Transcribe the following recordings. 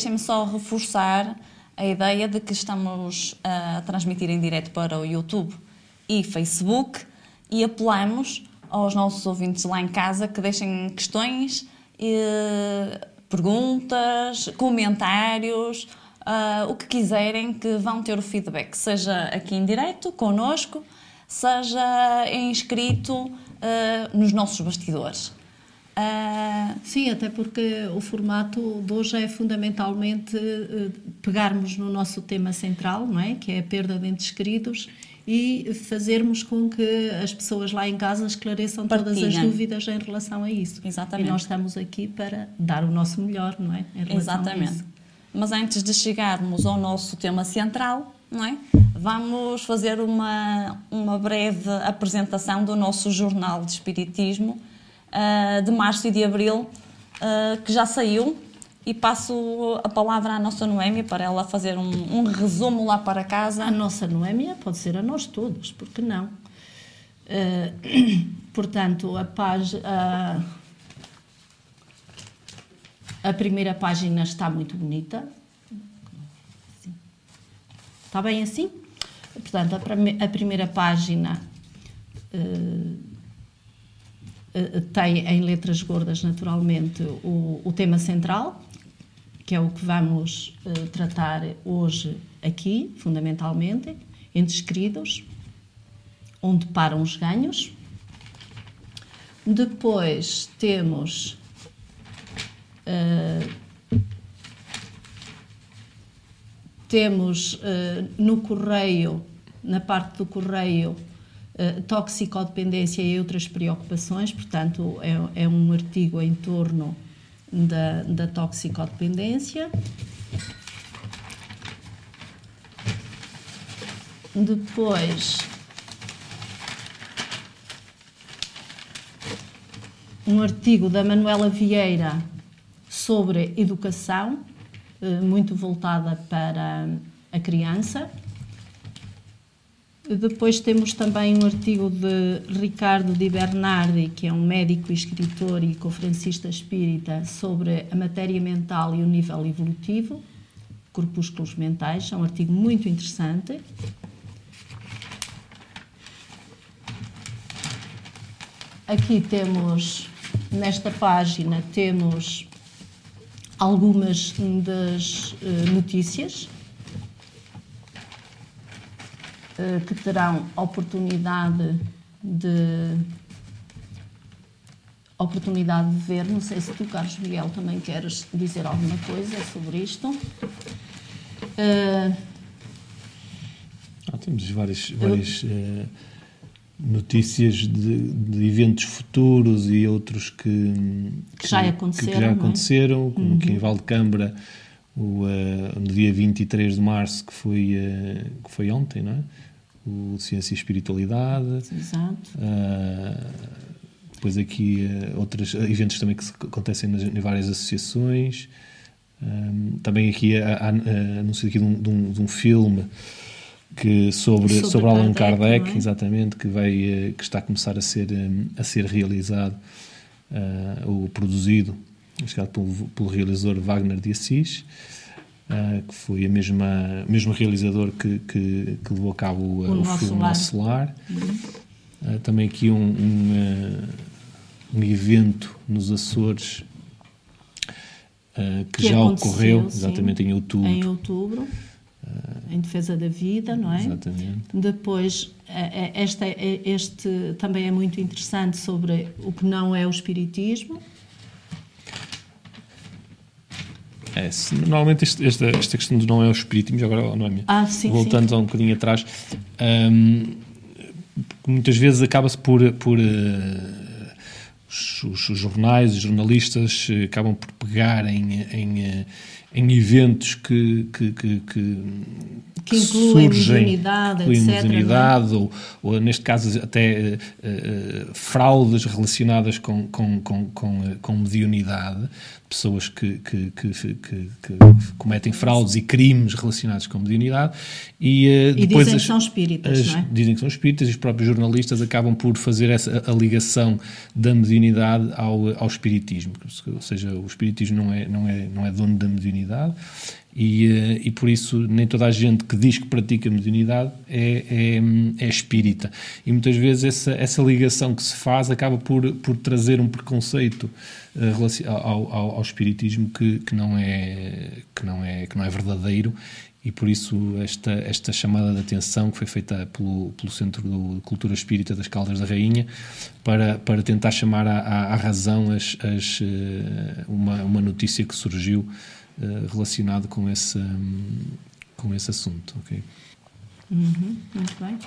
Deixem-me só reforçar a ideia de que estamos a transmitir em direto para o YouTube e Facebook e apelamos aos nossos ouvintes lá em casa que deixem questões, perguntas, comentários, uh, o que quiserem, que vão ter o feedback, seja aqui em direto, connosco, seja em escrito uh, nos nossos bastidores. Uh... Sim, até porque o formato de hoje é fundamentalmente uh, pegarmos no nosso tema central, não é? que é a perda de entes queridos, e fazermos com que as pessoas lá em casa esclareçam Partilhem. todas as dúvidas em relação a isso. Exatamente. E nós estamos aqui para dar o nosso melhor, não é? Exatamente. Mas antes de chegarmos ao nosso tema central, não é? Vamos fazer uma, uma breve apresentação do nosso jornal de Espiritismo uh, de março e de abril, uh, que já saiu, e passo a palavra à nossa Noémia para ela fazer um, um resumo lá para casa. A nossa Noémia pode ser a nós todos, porque não? Uh, portanto, a página. A primeira página está muito bonita. Está bem assim? Portanto, a, primeira página uh, tem em letras gordas, naturalmente, o, o, tema central, que é o que vamos uh, tratar hoje aqui, fundamentalmente, entre queridos, onde param os ganhos. Depois temos temos uh, no correio, na parte do correio, uh, toxicodependência e outras preocupações, portanto, é, é um artigo em torno da, da toxicodependência. Depois, um artigo da Manuela Vieira sobre educação, eh, muito voltada para a criança. Depois temos também um artigo de Ricardo Di Bernardi, que é um médico, escritor e conferencista espírita, sobre a matéria mental e o nível evolutivo, corpúsculos mentais. É um artigo muito interessante. Aqui temos, nesta página, temos algumas das uh, notícias uh, que terão oportunidade de oportunidade de ver. Não sei se tu, Carlos Miguel, também queres dizer alguma coisa sobre isto. Uh, ah, temos várias, várias eu, notícias de, de, eventos futuros e outros que, que já aconteceram, que já aconteceram é? como uhum. que em Valdecambra o, uh, no dia 23 de março que foi, uh, que foi ontem, não é? O Ciência e Espiritualidade. Exato. Uh, depois aqui outros eventos também que acontecem nas, em várias associações. também aqui anúncio aqui de um, de um, de um filme que sobre, sobre, sobre Allan Kardec, Kardec é? exatamente, que, vai, que está a começar a ser, a ser realizado uh, ou produzido, chegado pelo, pelo realizador Wagner de Assis, uh, que foi a mesma, o mesmo realizador que, que, que levou a cabo o, o, o filme Nosso Lar. Uhum. Uh, também aqui um, um, um, evento nos Açores que, que, já ocorreu, exatamente sim, em outubro. Em outubro em defesa da vida, não é? Exatamente. Depois, é, é, este, é, este também é muito interessante sobre o que não é o espiritismo. É, normalmente este, esta, esta questão de não é o espiritismo, agora não é minha. Ah, sim, Voltando sim. um bocadinho atrás, um, muitas vezes acaba-se por, por uh, os, os, jornais, os jornalistas uh, acabam por pegar em, em uh, em eventos que, que, que, que, que incluem surgem, mediunidade, incluem etc. Mediunidade, ou, ou, neste caso até uh, uh, fraudes relacionadas com, com, com, com, com mediunidade, pessoas que, que, que, que, cometem fraudes e crimes relacionados com a mediunidade e, uh, e depois dizem as, que são espíritas, as, não é? Dizem que são espíritas e os próprios jornalistas acabam por fazer essa, a ligação da mediunidade ao, ao espiritismo, ou seja, o espiritismo não é, não é, não é dono da mediunidade e, eh, e por isso nem toda a gente que diz que pratica mediunidade é, é, é espírita. E muitas vezes essa, essa ligação que se faz acaba por, por trazer um preconceito uh, ao, ao, ao, espiritismo que, que, não é, que, não é, que não é verdadeiro e por isso esta, esta chamada de atenção que foi feita pelo, pelo Centro de Cultura Espírita das Caldas da Rainha para, para tentar chamar à razão as, as, eh, uma, uma notícia que surgiu uh, relacionado com esse, um, com esse assunto. Okay? Uhum, muito bem.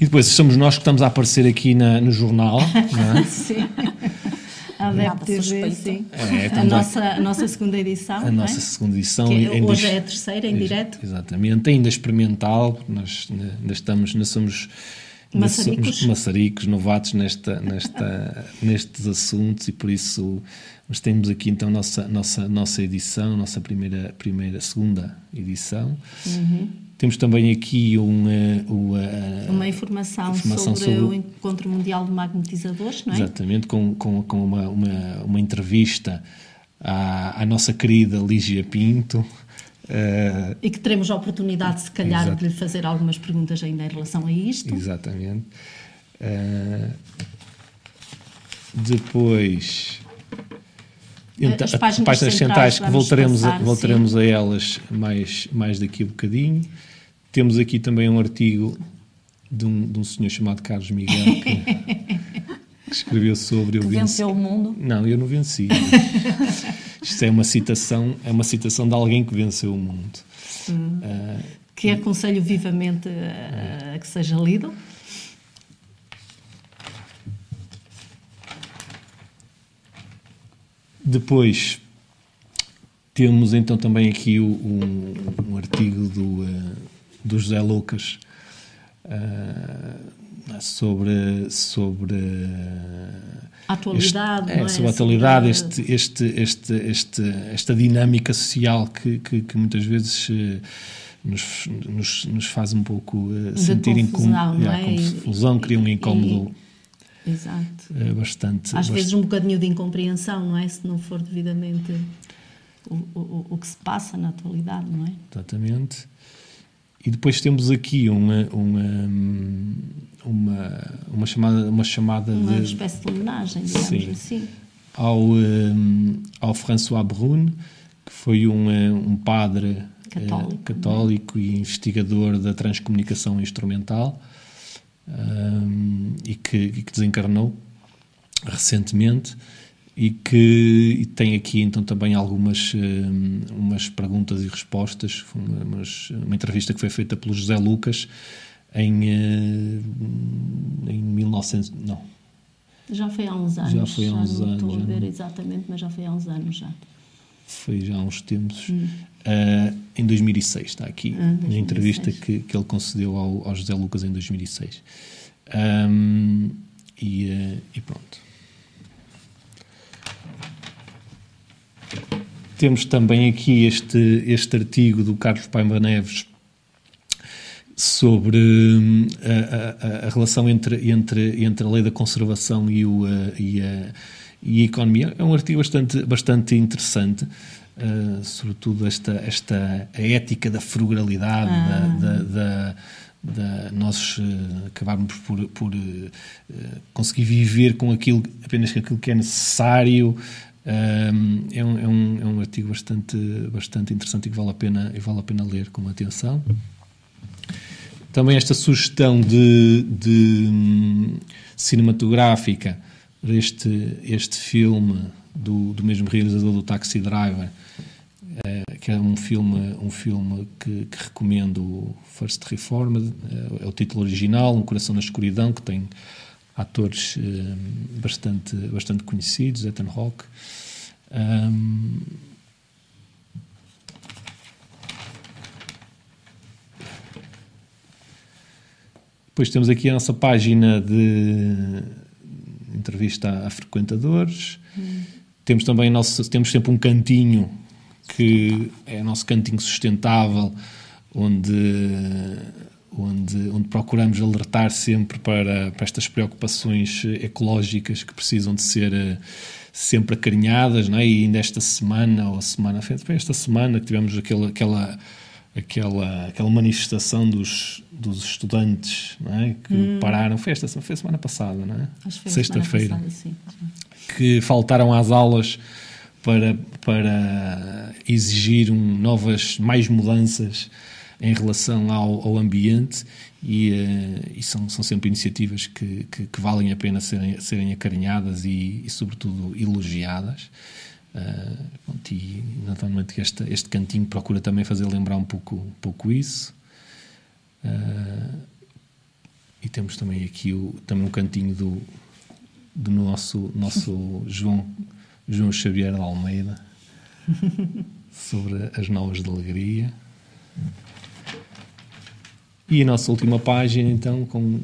E depois somos nós que estamos a aparecer aqui na, no jornal, não é? sim. A DEP sim. É, a, nossa, a nossa segunda edição. A nossa é? segunda edição. Que é, hoje é a terceira, em direto. Exatamente, ainda experimental, nós ainda estamos, ainda somos maçaricos, maçaricos novatos nesta, nesta, nestes assuntos e por isso nós temos aqui então nossa nossa nossa edição, nossa primeira primeira segunda edição. Uhum. Temos também aqui uma, uma, uma informação, informação sobre, sobre, o Encontro Mundial de Magnetizadores, não é? Exatamente, com, com, com uma, uma, uma entrevista à, à nossa querida Lígia Pinto. Uh, e que teremos a oportunidade, se calhar, exato. de lhe fazer algumas perguntas ainda em relação a isto. Exatamente. Uh, depois. Então, as páginas, páginas centrais, que voltaremos, passar, a, voltaremos a elas mais, mais daqui a bocadinho. Temos aqui também um artigo de um, de um senhor chamado Carlos Miguel que, que escreveu sobre que eu venceu o mundo. Não, eu não venci. Isto é uma citação, é uma citação de alguém que venceu o mundo. Hum. Uh, que e... aconselho vivamente a, a que seja lido. Depois temos então também aqui o, um, um, artigo do, uh, do José Lucas uh, sobre, sobre a atualidade, este, é, sobre a atualidade, este, este, este, este, esta dinâmica social que, que, que muitas vezes uh, nos, nos, nos, faz um pouco uh, sentir incômodo, não é? confusão, cria um incómodo. E, exato. Uh, bastante. Às bastante... vezes um bocadinho de incompreensão, não é? Se não for devidamente o, o, o que se passa na atualidade, não é? Exatamente. E depois temos aqui uma, uma, uma, uma chamada, uma chamada uma de. espécie de homenagem, digamos sim, assim. Ao, um, ao François Brun, que foi um, um padre católico, uh, católico e investigador da transcomunicação instrumental um, e, que, e que desencarnou recentemente e que e tem aqui então também algumas um, umas perguntas e respostas. Uma, uma entrevista que foi feita pelo José Lucas em uh, em 1900 não. Já foi há uns anos já foi há uns já anos não estou a ver não... exatamente mas já foi há uns anos já. Foi já há uns tempos. Hum. uh, em 2006 está aqui ah, 2006. na entrevista que, que ele concedeu ao, ao José Lucas em 2006 um, e, uh, e pronto Temos também aqui este, este artigo do Carlos Paima Neves sobre hum, a, a, a, relação entre, entre, entre a lei da conservação e, o, e, a, e a economia. É um artigo bastante, bastante interessante, uh, sobretudo esta, esta a ética da frugalidade, ah. da, da, da da, nós uh, acabarmos por, por uh, conseguir viver com aquilo, apenas com aquilo que é necessário, é, um, é, um, é um artigo bastante, bastante interessante e que vale a, pena, vale a pena ler com atenção. Também esta sugestão de, de um, cinematográfica este, este filme do, do mesmo realizador do Taxi Driver, uh, que é um filme, um filme que, que recomendo, First Reformed, uh, é o título original, Um Coração na Escuridão, que tem atores uh, bastante, bastante conhecidos, Ethan Hawke. Um, depois temos aqui a nossa página de entrevista a, frequentadores. Hum. Temos também nosso, temos sempre um cantinho que é o nosso cantinho sustentável, onde, onde, onde procuramos alertar sempre para, para estas preocupações ecológicas que precisam de ser eh, sempre acarinhadas, não é? e ainda esta semana, ou a semana, foi esta semana que tivemos aquela, aquela, aquela, aquela manifestação dos, dos estudantes é? que hum. pararam, foi, esta, foi a semana passada, não é? Sexta-feira. Que faltaram às aulas para, para exigir um, novas, mais mudanças em relação ao, ao ambiente e, uh, e, são, são sempre iniciativas que, que, que, valem a pena serem, serem acarinhadas e, e sobretudo, elogiadas. Uh, pronto, e naturalmente este, este cantinho procura também fazer lembrar um pouco, um pouco isso. Uh, e temos também aqui o, também um cantinho do, do nosso, nosso João João Xavier de Almeida sobre as novas de alegria. E a nossa última página, então, com,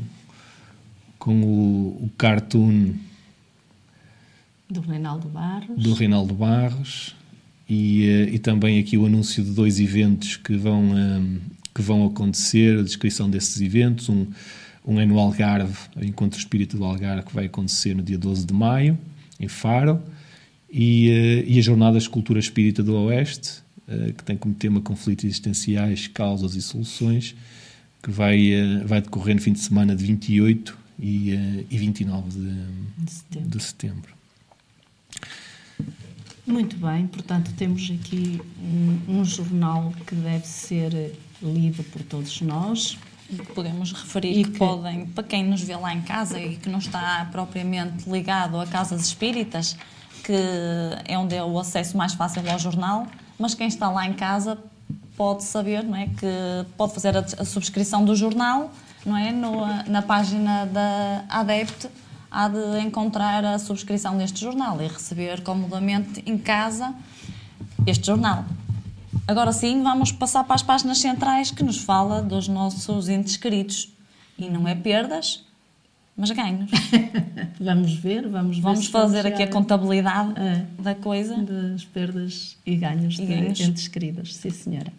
com o, o cartoon do Reinaldo Barros. Do Reinaldo Barros. E, eh, e também aqui o anúncio de dois eventos que vão, um, eh, que vão acontecer, a descrição desses eventos. Um, um é no Algarve, o Encontro Espírita do Algarve, que vai acontecer no dia 12 de maio, em Faro e, uh, e as Jornadas de Cultura Espírita do Oeste, uh, que tem como tema conflitos existenciais, causas e soluções, que vai, uh, vai decorrer no fim de semana de 28 e, e 29 de, de, setembro. de setembro. Muito bem, portanto, temos aqui um, um, jornal que deve ser lido por todos nós. E que podemos referir e que, que, podem, para quem nos vê lá em casa e que não está propriamente ligado a casas espíritas, que é onde é o acesso mais fácil ao jornal, mas quem está lá em casa pode saber, não é, que pode fazer a, a subscrição do jornal, não é, no, na página da Adept há de encontrar a subscrição deste jornal e receber comodamente em casa este jornal. Agora sim, vamos passar para as páginas centrais que nos fala dos nossos entes queridos. E não é perdas, mas ganhos. vamos ver, vamos ver. Vamos fazer aqui a contabilidade é, da coisa. Das perdas e ganhos e de ganhos. entes queridos, sim senhora.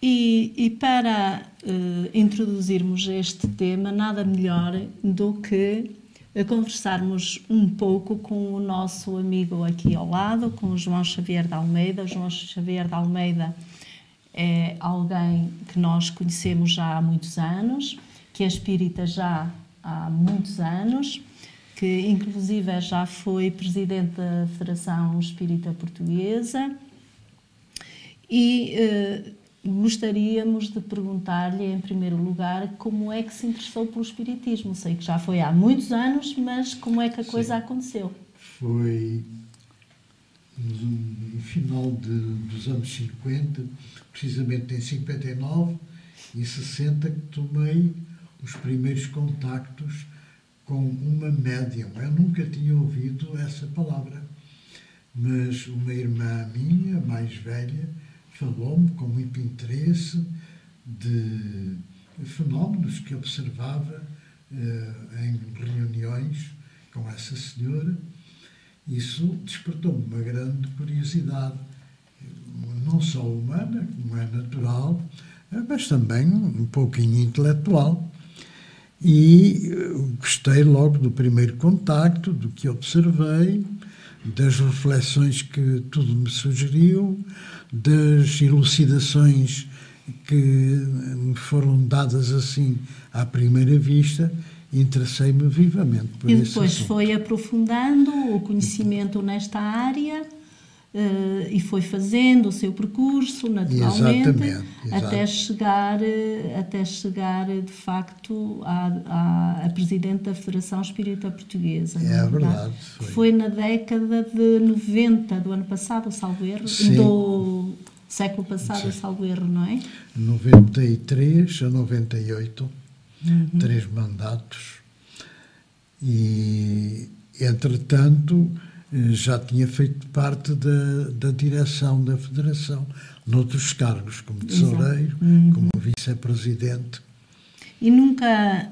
E, e para uh, introduzirmos este tema, nada melhor do que conversarmos um pouco com o nosso amigo aqui ao lado, com o João Xavier de Almeida. O João Xavier de Almeida é alguém que nós conhecemos já há muitos anos que é espírita já há muitos anos, que inclusive já foi presidente da Federação Espírita Portuguesa e eh, gostaríamos de perguntar-lhe, em primeiro lugar, como é que se interessou pelo Espiritismo. Sei que já foi há muitos anos, mas como é que a Sim. coisa aconteceu? Foi no final de, dos anos 50, precisamente em 59 e 60, que tomei os primeiros contactos com uma médium. Eu nunca tinha ouvido essa palavra, mas uma irmã minha, mais velha, falou-me com muito interesse de fenómenos que observava eh, em reuniões com essa senhora. Isso despertou-me uma grande curiosidade, não só humana, como é natural, mas também um pouquinho intelectual e eh, gostei logo do primeiro contacto, do que observei, das reflexões que tudo me sugeriu, das elucidações que me foram dadas assim à primeira vista, interessei-me vivamente por E depois foi aprofundando o conhecimento nesta área Uh, e foi fazendo o seu percurso naturalmente exatamente, até chegar uh, até chegar de facto à, à, presidente da Federação Espírita Portuguesa é, é verdade foi. foi. na década de 90 do ano passado salvo erro Sim. do século passado Sim. salvo erro não é 93 a 98 uhum. três mandatos e entretanto já tinha feito parte da, da direção da Federação, noutros cargos, como tesoureiro, uhum. como vice-presidente. E nunca,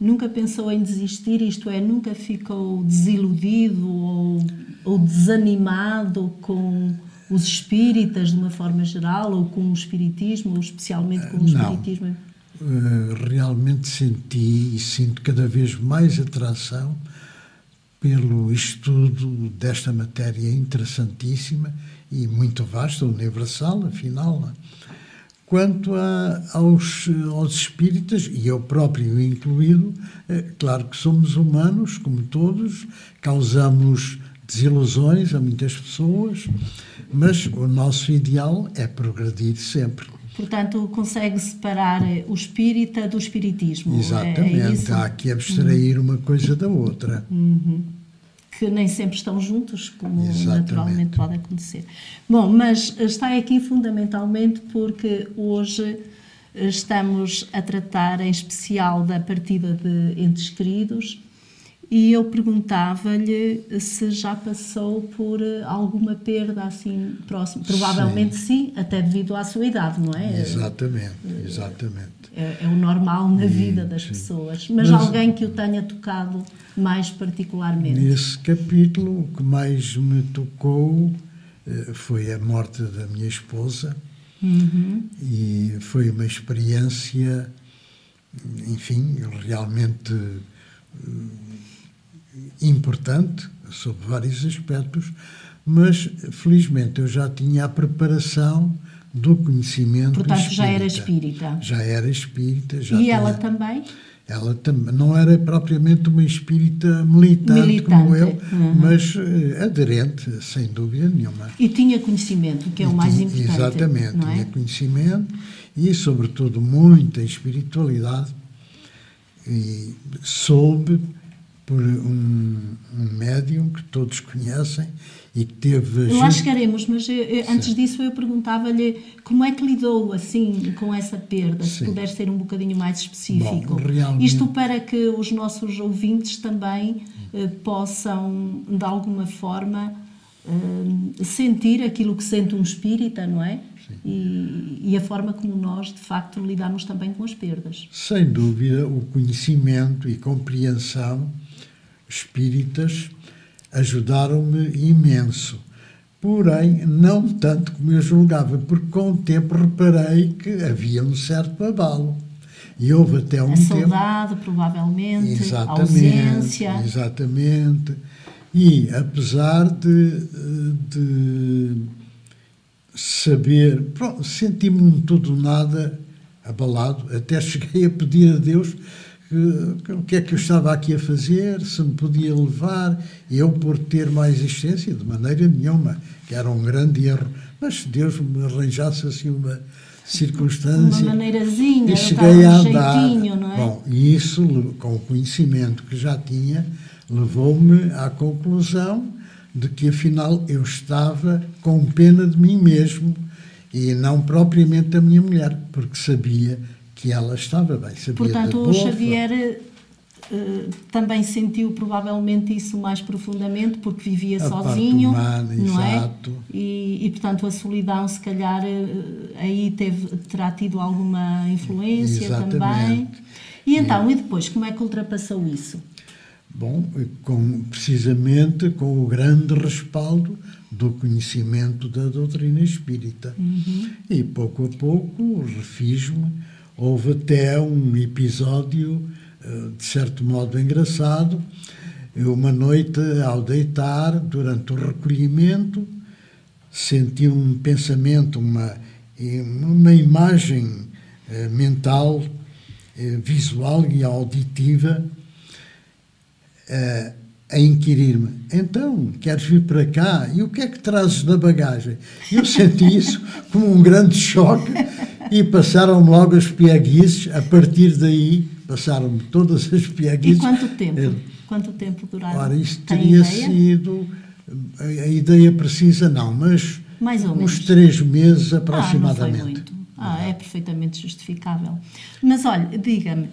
nunca pensou em desistir, isto é, nunca ficou desiludido ou, ou desanimado com os espíritas de uma forma geral, ou com o espiritismo, ou especialmente com o espiritismo? Não. Eh, realmente senti e sinto cada vez mais atração pelo estudo desta matéria interessantíssima e muito vasta, universal, afinal. É? Quanto a, aos, aos espíritas, e eu próprio incluído, é claro que somos humanos, como todos, causamos desilusões a muitas pessoas, mas o nosso ideal é progredir sempre. Portanto, consegue separar o espírita do espiritismo. Exatamente, é, é há que abstrair uhum. uma coisa da outra. Uhum. Que nem sempre estão juntos, como Exatamente. naturalmente pode acontecer. Bom, mas está aqui fundamentalmente porque hoje estamos a tratar em especial da partida de entes queridos e eu perguntava-lhe se já passou por eh, alguma perda assim próxima. Provavelmente sim. sim, até devido à sua idade, não é? Exatamente, exatamente. É, é o normal na vida das sim. pessoas. Mas, Mas, alguém que o tenha tocado mais particularmente? Nesse capítulo, o que mais me tocou eh, foi a morte da minha esposa. Uhum. E foi uma experiência, enfim, realmente importante sob vários aspectos, mas felizmente eu já tinha a preparação do conhecimento Portanto, espírita. já era espírita. Já era espírita. Já e tinha... ela também? Ela também não era propriamente uma espírita militante, militante. como eu, uhum. mas uh, aderente, sem dúvida nenhuma. E tinha conhecimento, que é e o mais tinha, importante. Exatamente, é? tinha conhecimento e, sobretudo, muita espiritualidade. E soube por um, um médium que todos conhecem e que teve. Lá gente... chegaremos, mas eu, antes disso eu perguntava-lhe como é que lidou assim com essa perda, Sim. se puder ser um bocadinho mais específico. Bom, realmente... Isto para que os nossos ouvintes também eh, possam, de alguma forma, eh, sentir aquilo que sente um espírita, não é? E, e, a forma como nós, de facto, lidamos também com as perdas. Sem dúvida, o conhecimento e compreensão espíritas ajudaram-me imenso. Porém, não tanto como eu julgava, porque com o tempo reparei que havia um certo abalo. E houve até um a tempo. saudade, provavelmente, exatamente, ausência. Exatamente. E apesar de, de saber, senti-me um todo nada abalado, até cheguei a pedir a Deus o que é que eu estava aqui a fazer, se me podia levar, eu por ter mais existência, de maneira nenhuma, que era um grande erro. Mas se Deus me arranjasse assim uma circunstância. Uma maneirazinha, e cheguei a andar. Jeitinho, não é? Bom, e isso, com o conhecimento que já tinha, levou-me à conclusão de que afinal eu estava com pena de mim mesmo e não propriamente da minha mulher, porque sabia que ela estava bem. Sabia Portanto, o Xavier uh, também sentiu provavelmente isso mais profundamente porque vivia a sozinho, humana, não é? exato. é? E, e, portanto a solidão se calhar uh, aí teve terá tido alguma influência Exatamente. também. E então, e... e depois como é que ultrapassou isso? Bom, com, precisamente com o grande respaldo do conhecimento da doutrina espírita. Uhum. E pouco a pouco refiz-me Houve até um episódio, eh, de certo modo, engraçado. Uma noite, ao deitar, durante o recolhimento, senti um pensamento, uma, uma imagem eh, mental, eh, visual e auditiva a inquirir-me: então, queres vir para cá? E o que é que trazes na bagagem? Eu senti isso como um grande choque e passaram-me logo as pieguices. A partir daí, passaram-me todas as pieguices. E quanto tempo? É, quanto tempo duraram? Ora, isto teria sido. A ideia precisa não, mas Mais ou uns três meses aproximadamente. Ah, não foi muito. Ah, é perfeitamente justificável. Mas olha, diga-me.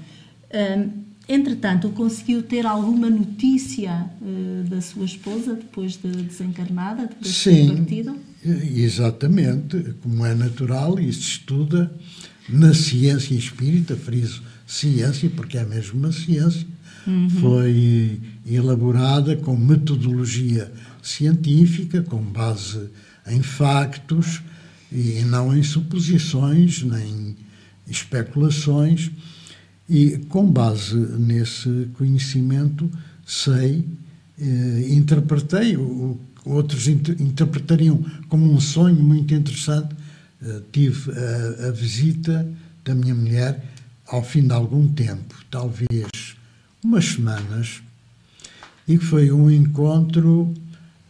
Hum, Entretanto, conseguiu ter alguma notícia uh, da sua esposa depois de desencarnada, depois Sim, de ter partido? Exatamente. Como é natural, isso estuda na ciência espírita, friso ciência, porque é mesmo uma ciência, uhum. foi elaborada com metodologia científica, com base em factos e não em suposições nem especulações. E com base nesse conhecimento, sei, eh, interpretei, o, outros inter, interpretariam como um sonho muito interessante. Eh, tive a, a visita da minha mulher ao fim de algum tempo, talvez umas semanas, e foi um encontro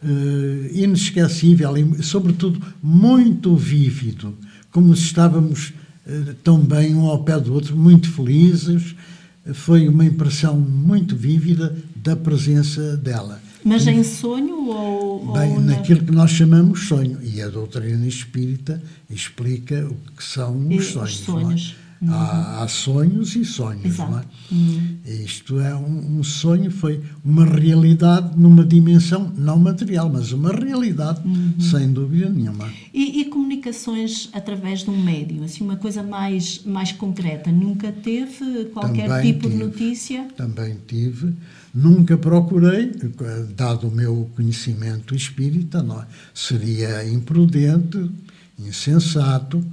uh, inesquecível e, sobretudo, muito vívido, como se estávamos uh, tão bem um ao pé do outro, muito felizes. Foi uma impressão muito vívida da presença dela. Mas em sonho ou. Bem, ou naquilo que nós chamamos sonho. E a doutrina espírita explica o que são os sonhos. Os sonhos. Uhum. Há, há, sonhos e sonhos, Exato. não é? Uhum. Isto é um, um, sonho, foi uma realidade numa dimensão não material, mas uma realidade, uhum. sem dúvida nenhuma. E, e, comunicações através de um médio, assim, uma coisa mais, mais concreta, nunca teve qualquer também tipo tive, de notícia? Também tive. Nunca procurei, dado o meu conhecimento espírita, não é? seria imprudente, insensato,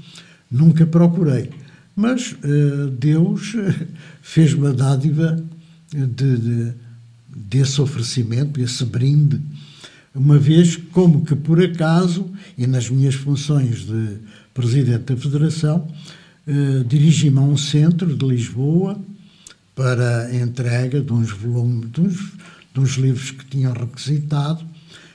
nunca procurei. Mas uh, Deus eh, fez uma dádiva de, de, desse oferecimento, esse brinde, uma vez como que por acaso, e nas minhas funções de Presidente da Federação, uh, dirigi-me a um centro de Lisboa para a entrega de uns volumes, de uns, de uns livros que tinham requisitado.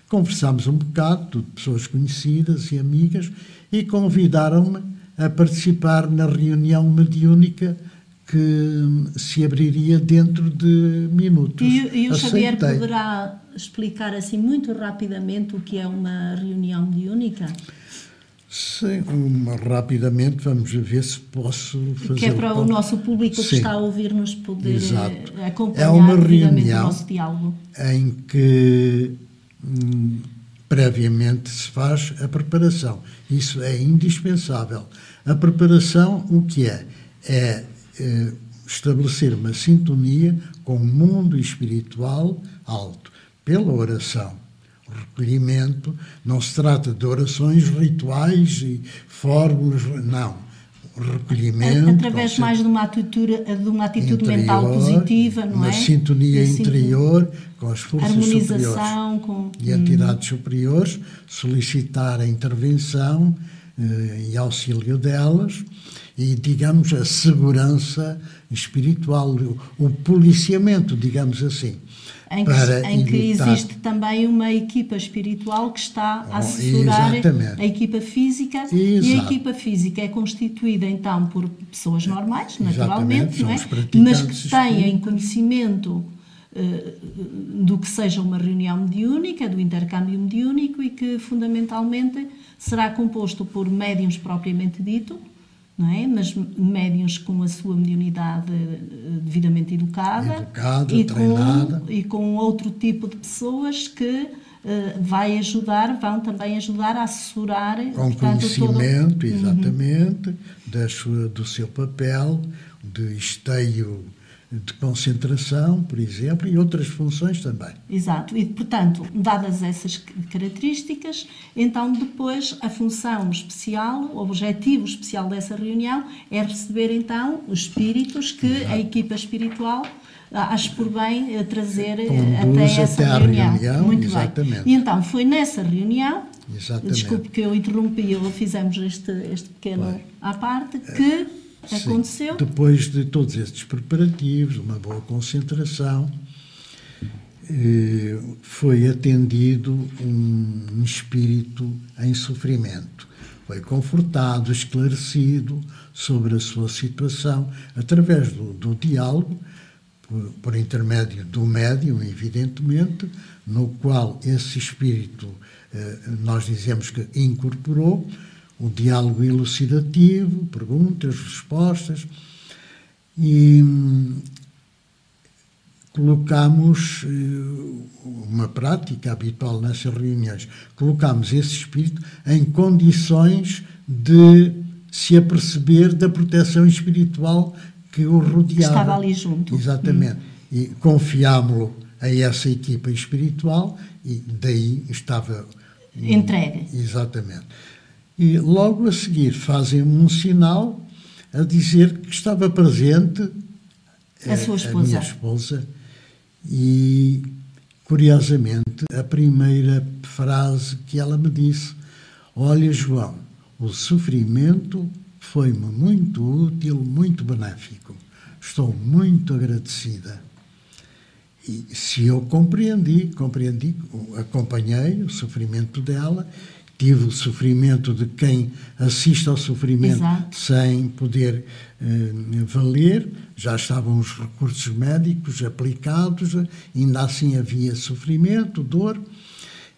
Conversámos um bocado, de pessoas conhecidas e amigas, e convidaram-me a participar na reunião mediúnica que se abriria dentro de minutos. E, e o Xavier poderá explicar assim muito rapidamente o que é uma reunião mediúnica? Sim, rapidamente vamos ver se posso fazer. Que é para o nosso público Sim, que está a ouvir-nos poder exato. Eh, acompanhar é uma reunião o nosso diálogo. Em que hum, previamente se faz a preparação. Isso é indispensável. A preparação, o que é? É, é estabelecer uma sintonia com o mundo espiritual alto, pela oração. O recolhimento não se trata de orações rituais e fórmulas, não. O recolhimento. Através mais de uma atitude, de uma atitude interior, mental positiva, não uma é? Uma sintonia interior com as forças Harmonização superiores com... e entidades superiores, solicitar a intervenção eh, e auxílio delas e, digamos, a segurança espiritual, o policiamento, digamos assim. Em que, em que existe também uma equipa espiritual que está a oh, assessorar Exatamente. a equipa física Exato. e a equipa física é constituída então por pessoas normais, naturalmente, não é? mas que têm conhecimento uh, do que seja uma reunião mediúnica, do intercâmbio mediúnico e que fundamentalmente será composto por médiums propriamente dito, é? mas médiums com a sua mediunidade eh, devidamente educada, educada e, treinada. Com, e com outro tipo de pessoas que uh, vai ajudar, vão também ajudar a assessorar. Com portanto, conhecimento, todo... exatamente, uhum. da sua, do seu papel de esteio de concentração, por exemplo, e outras funções também. Exato, e portanto, dadas essas características, então depois a função especial, o objetivo especial dessa reunião é receber então os espíritos que Exato. a equipa espiritual acho por bem eh, trazer eh, Conduz até essa até reunião. reunião. Muito exatamente. bem. E então foi nessa reunião, exatamente. desculpe que eu interrompi, eu fizemos este, este pequeno à parte, que aconteceu. Sim. Depois de todos estes preparativos, uma boa concentração, eh, foi atendido um espírito em sofrimento. Foi confortado, esclarecido sobre a sua situação através do, do diálogo, por, por, intermédio do médium, evidentemente, no qual esse espírito, eh, nós dizemos que incorporou, o diálogo elucidativo, perguntas, respostas, e hum, colocamos eh, uma prática habitual nessas reuniões, colocamos esse espírito em condições de se aperceber da proteção espiritual que o rodeava. Estava ali junto. Exatamente. E confiámo-lo a essa equipa espiritual e daí estava. Entregue. Exatamente. E logo a seguir fazem-me um sinal a dizer que estava presente a, sua esposa. a minha esposa. E curiosamente a primeira frase que ela me disse olha João o sofrimento foi-me muito útil muito benéfico. Estou muito agradecida. E se eu compreendi compreendi acompanhei o sofrimento dela tive o sofrimento de quem assiste ao sofrimento Exato. sem poder eh, valer, já estavam os recursos médicos aplicados, ainda assim havia sofrimento, dor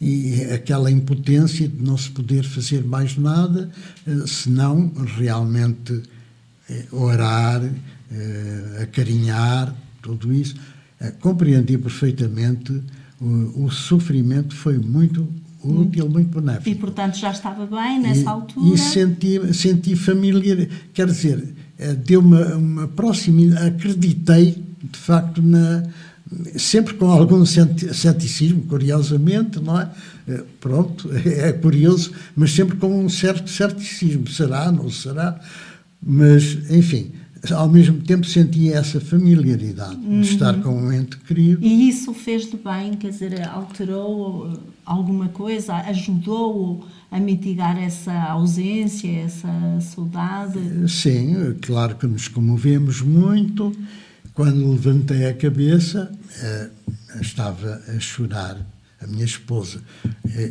e aquela impotência de não se poder fazer mais nada, eh, senão realmente eh, orar, eh, acarinhar, tudo isso. Compreendi perfeitamente, o, o sofrimento foi muito útil, muito benéfico. E, portanto, já estava bem nessa E- altura. E senti, senti familiar, quer dizer, eh, deu uma, uma próxima, acreditei, de facto, na, sempre com algum ceti- ceticismo, curiosamente, não é? Eh, Pronto, é curioso, mas sempre com um certo ceticismo. Será, não será? Mas, enfim, ao mesmo tempo sentia essa familiaridade Uhum. de estar com um ente querido. E isso fez-lhe bem, quer dizer, alterou eh, alguma coisa, ajudou a mitigar essa ausência, essa saudade. Sim, claro que nos comovemos muito. Quando levantei a cabeça, eh, estava a chorar a minha esposa. Eh,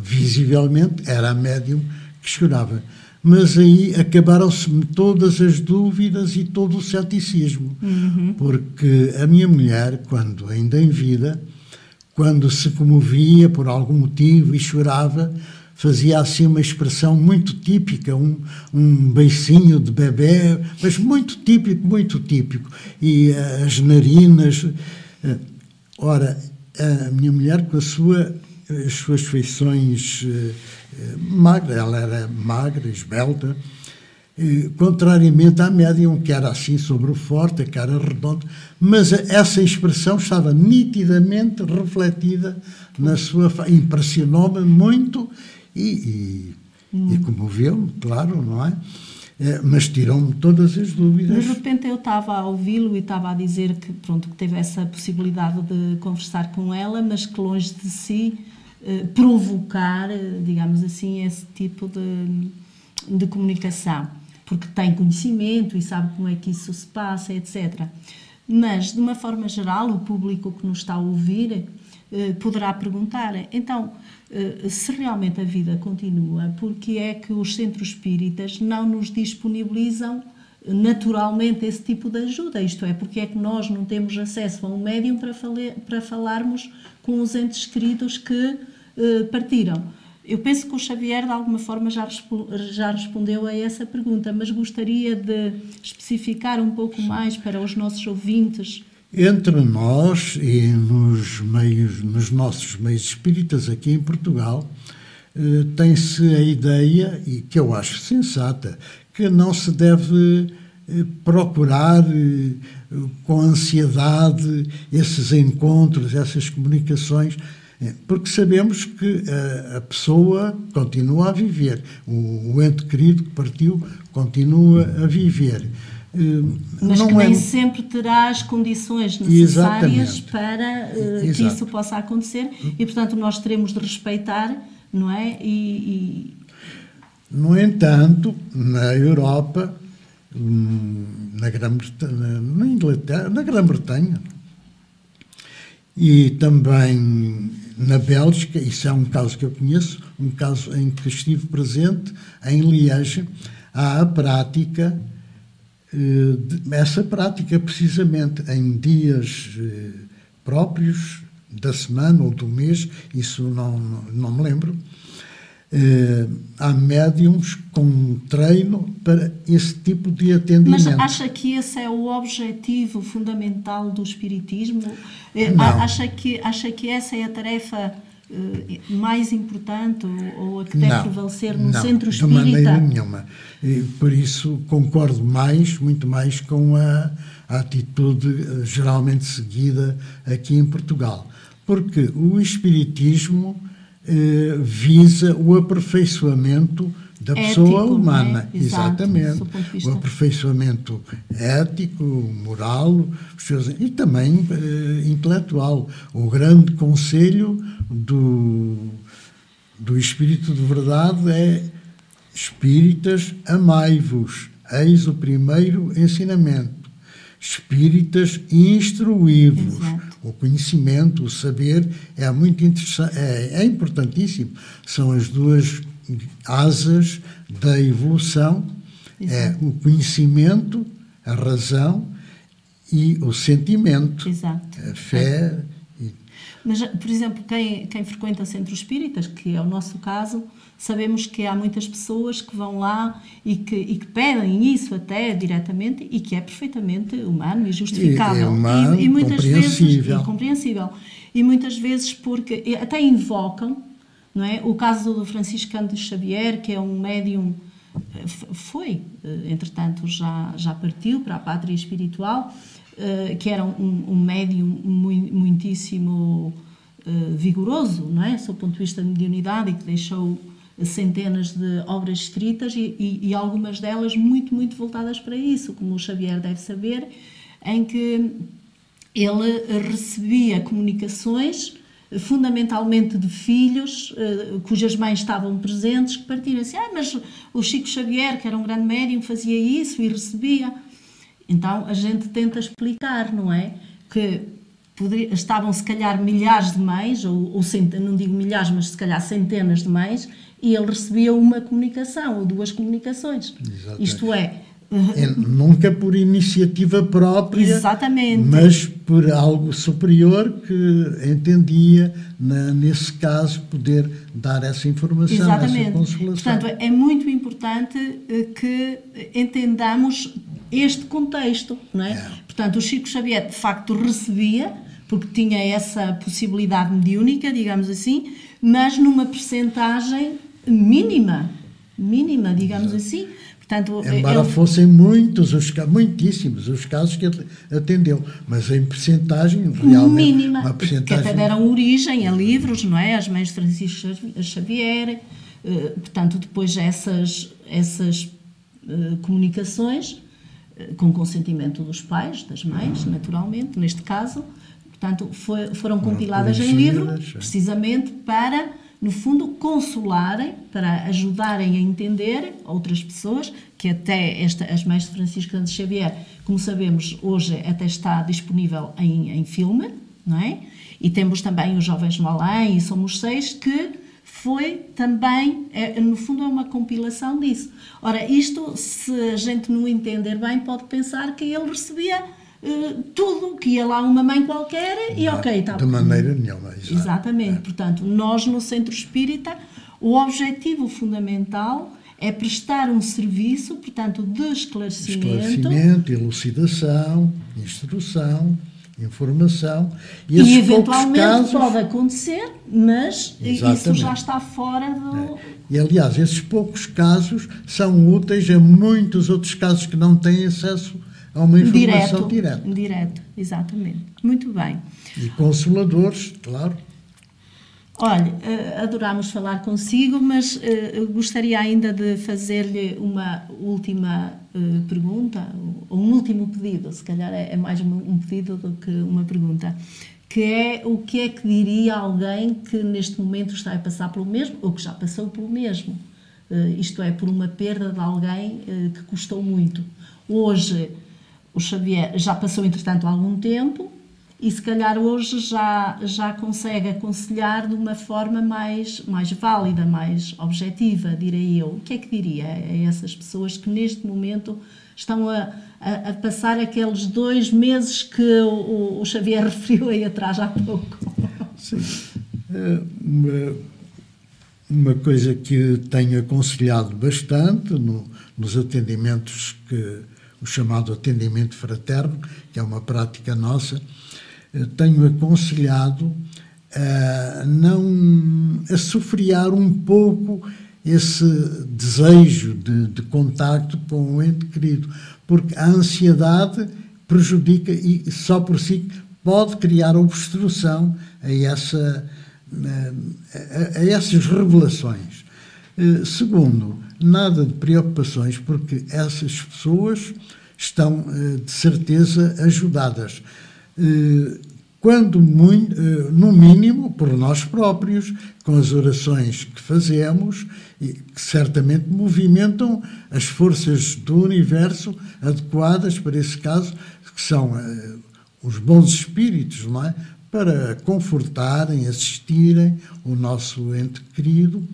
visivelmente era a médium que chorava. Mas aí acabaram-se-me todas as dúvidas e todo o ceticismo. Porque a minha mulher, quando ainda em vida, quando se comovia por algum motivo e chorava, fazia assim uma expressão muito típica, um, um beicinho de bebê, mas muito típico, muito típico. E eh, as narinas. eh, Ora, a minha mulher, com a sua, as suas feições eh, magra, ela era magra, esbelta, eh, contrariamente à médium, que era assim sobre o forte, a cara redonda, mas essa expressão estava nitidamente refletida na sua. Impressionou-me muito e, e, e comoveu-me, claro, não é? Eh, Mas tirou-me todas as dúvidas. De repente eu estava a ouvi-lo e estava a dizer que, pronto, que teve essa possibilidade de conversar com ela, mas que longe de si provocar, eh, digamos assim, esse tipo de, de comunicação, porque tem conhecimento e sabe como é que isso se passa, etc. Mas, de uma forma geral, o público que nos está a ouvir eh, poderá perguntar, então, eh, se realmente a vida continua, porque é que os centros espíritas não nos disponibilizam eh, naturalmente esse tipo de ajuda? Isto é, porque é que nós não temos acesso a um médium para, fale- para falarmos com os entes queridos que eh, partiram? Eu penso que o Xavier, de alguma forma, já, já respondeu a essa pergunta, mas gostaria de especificar um pouco mais para os nossos ouvintes. Entre nós e nos meios, nos nossos meios espíritas aqui em Portugal, eh, tem-se a ideia, e que eu acho sensata, que não se deve eh, procurar eh, com ansiedade esses encontros, essas comunicações, eh, porque sabemos que a pessoa continua a viver, o, ente querido que partiu continua a viver. Mas não que é- nem sempre terá as condições necessárias Exatamente. para eh, que isso possa acontecer e, portanto, nós teremos de respeitar, não é? E, No entanto, na Europa, na Grã-Bretanha, na Inglaterra, na Grã-Bretanha e também na Bélgica, isso é um caso que eu conheço, um caso em que estive presente, em Liège, há a prática, eh, essa prática precisamente em dias eh, próprios da semana ou do mês, isso não, não me lembro, eh, há médiums com treino para esse tipo de atendimento. mas acha que esse é o objetivo fundamental do espiritismo? Eh, Não. Acha que acha que essa é a tarefa eh, mais importante ou, ou a que deve Não, prevalecer no não, centro De espírita? maneira nenhuma. E, por isso concordo mais, muito mais com a, a atitude eh, geralmente seguida aqui em Portugal. Porque o Espiritismo eh, visa o aperfeiçoamento da Ético, pessoa não é? humana. Exato, Exatamente. O aperfeiçoamento ético, moral e também eh, intelectual. O grande conselho do, do Espírito de Verdade é Espíritas, amai-vos, eis o primeiro ensinamento. Espíritas, instruí-vos. O conhecimento, o saber é muito interessante, é, é importantíssimo. São as duas asas da evolução, é o conhecimento, a razão e o sentimento, Exato. a fé. e- Mas, por exemplo, quem, quem frequenta centros espíritas, que é o nosso caso, sabemos que há muitas pessoas que vão lá e que, e que pedem isso até diretamente e que é perfeitamente humano e justificável. E- é humano, muitas vezes compreensível. e compreensível. E muitas vezes porque e até invocam, não é? O caso do Francisco Cândido Xavier, que é um médium eh, foi, eh, entretanto já já partiu para a pátria espiritual, eh, que era um, um médium mui- muitíssimo vigoroso, não é, sob o ponto de vista de mediunidade e que deixou centenas de obras escritas e, e- e algumas delas muito muito voltadas para isso, como o Xavier deve saber, em que ele recebia comunicações fundamentalmente de filhos eh, cujas mães estavam presentes que partiram assim, ah, mas o Chico Xavier, que era um grande médium, fazia isso e recebia. Então a gente tenta explicar, não é? Que estavam se calhar milhares de mães, ou, ou não digo milhares, mas se calhar centenas de mães, e ele recebia uma comunicação ou duas comunicações. Exatamente. Isto é, é nunca por iniciativa própria, Exatamente. mas por algo superior que entendia, na- nesse caso, poder dar essa informação, Exatamente. essa consolação. Portanto, é muito importante eh, que entendamos este contexto, não é? É. Portanto, o Chico Xavier de facto recebia, porque tinha essa possibilidade mediúnica, digamos assim, mas numa percentagem mínima, mínima, digamos assim. Portanto, Embora ele- fossem muitos, os, muitíssimos os casos que ele atendeu, mas em percentagem, realmente, mínima, uma que percentagem... até deram origem a livros, não é? As mães de Francisco Xavier, eh, portanto, depois essas, essas eh, comunicações, eh, com consentimento dos pais, das mães, naturalmente, neste caso, portanto, foi- foram compiladas em livro, é. precisamente para, no fundo, consolarem, para ajudarem a entender outras pessoas, que até esta, as mães de Francisco Santos Xavier, como sabemos, hoje até está disponível em, em filme, não é? E temos também os Jovens no Além e Somos Seis, que foi também, é, no fundo, é uma compilação disso. Ora, isto, se a gente não entender bem, pode pensar que ele recebia eh, tudo, que ia lá uma mãe qualquer e ok, está De maneira nenhuma, exato. Exatamente. Portanto, nós no Centro Espírita, o objetivo fundamental é prestar um serviço, portanto, de esclarecimento, Esclarecimento, elucidação, instrução, informação. E, e eventualmente casos, pode acontecer, mas isso Exatamente. já está fora do. E, aliás, esses poucos casos são úteis a muitos outros casos que não têm acesso a uma informação Direto, direta. direto, exatamente. Muito bem. E consoladores, claro. Olha, eh, adorámos falar consigo, mas eh, gostaria ainda de fazer-lhe uma última eh, pergunta, um último pedido, se calhar é é mais um pedido do que uma pergunta, que é o que é que diria alguém que neste momento está a passar pelo mesmo, ou que já passou pelo mesmo, isto é, por uma perda de alguém que custou muito. Hoje, o Xavier já passou, entretanto, algum tempo, e se calhar hoje já, já consegue aconselhar de uma forma mais, mais válida, mais objetiva, direi eu. O que é que diria a essas pessoas que neste momento estão a, a, a passar aqueles dois meses que o, o Xavier referiu aí atrás há pouco? Sim. É Uma, uma coisa que tenho aconselhado bastante no- nos atendimentos que o chamado atendimento fraterno, que é uma prática nossa, eh, tenho aconselhado a não a sofrear um pouco esse desejo de, de contacto com o ente querido, porque a ansiedade prejudica e só por si pode criar obstrução a, essa, a, a essas revelações. Eh, segundo, nada de preocupações, porque essas pessoas estão, eh, de certeza, ajudadas. Eh, quando, muito, no mínimo, por nós próprios, com as orações que fazemos, e que certamente movimentam as forças do universo adequadas para esse caso, que são os bons espíritos, não é? Para confortarem, assistirem o nosso ente querido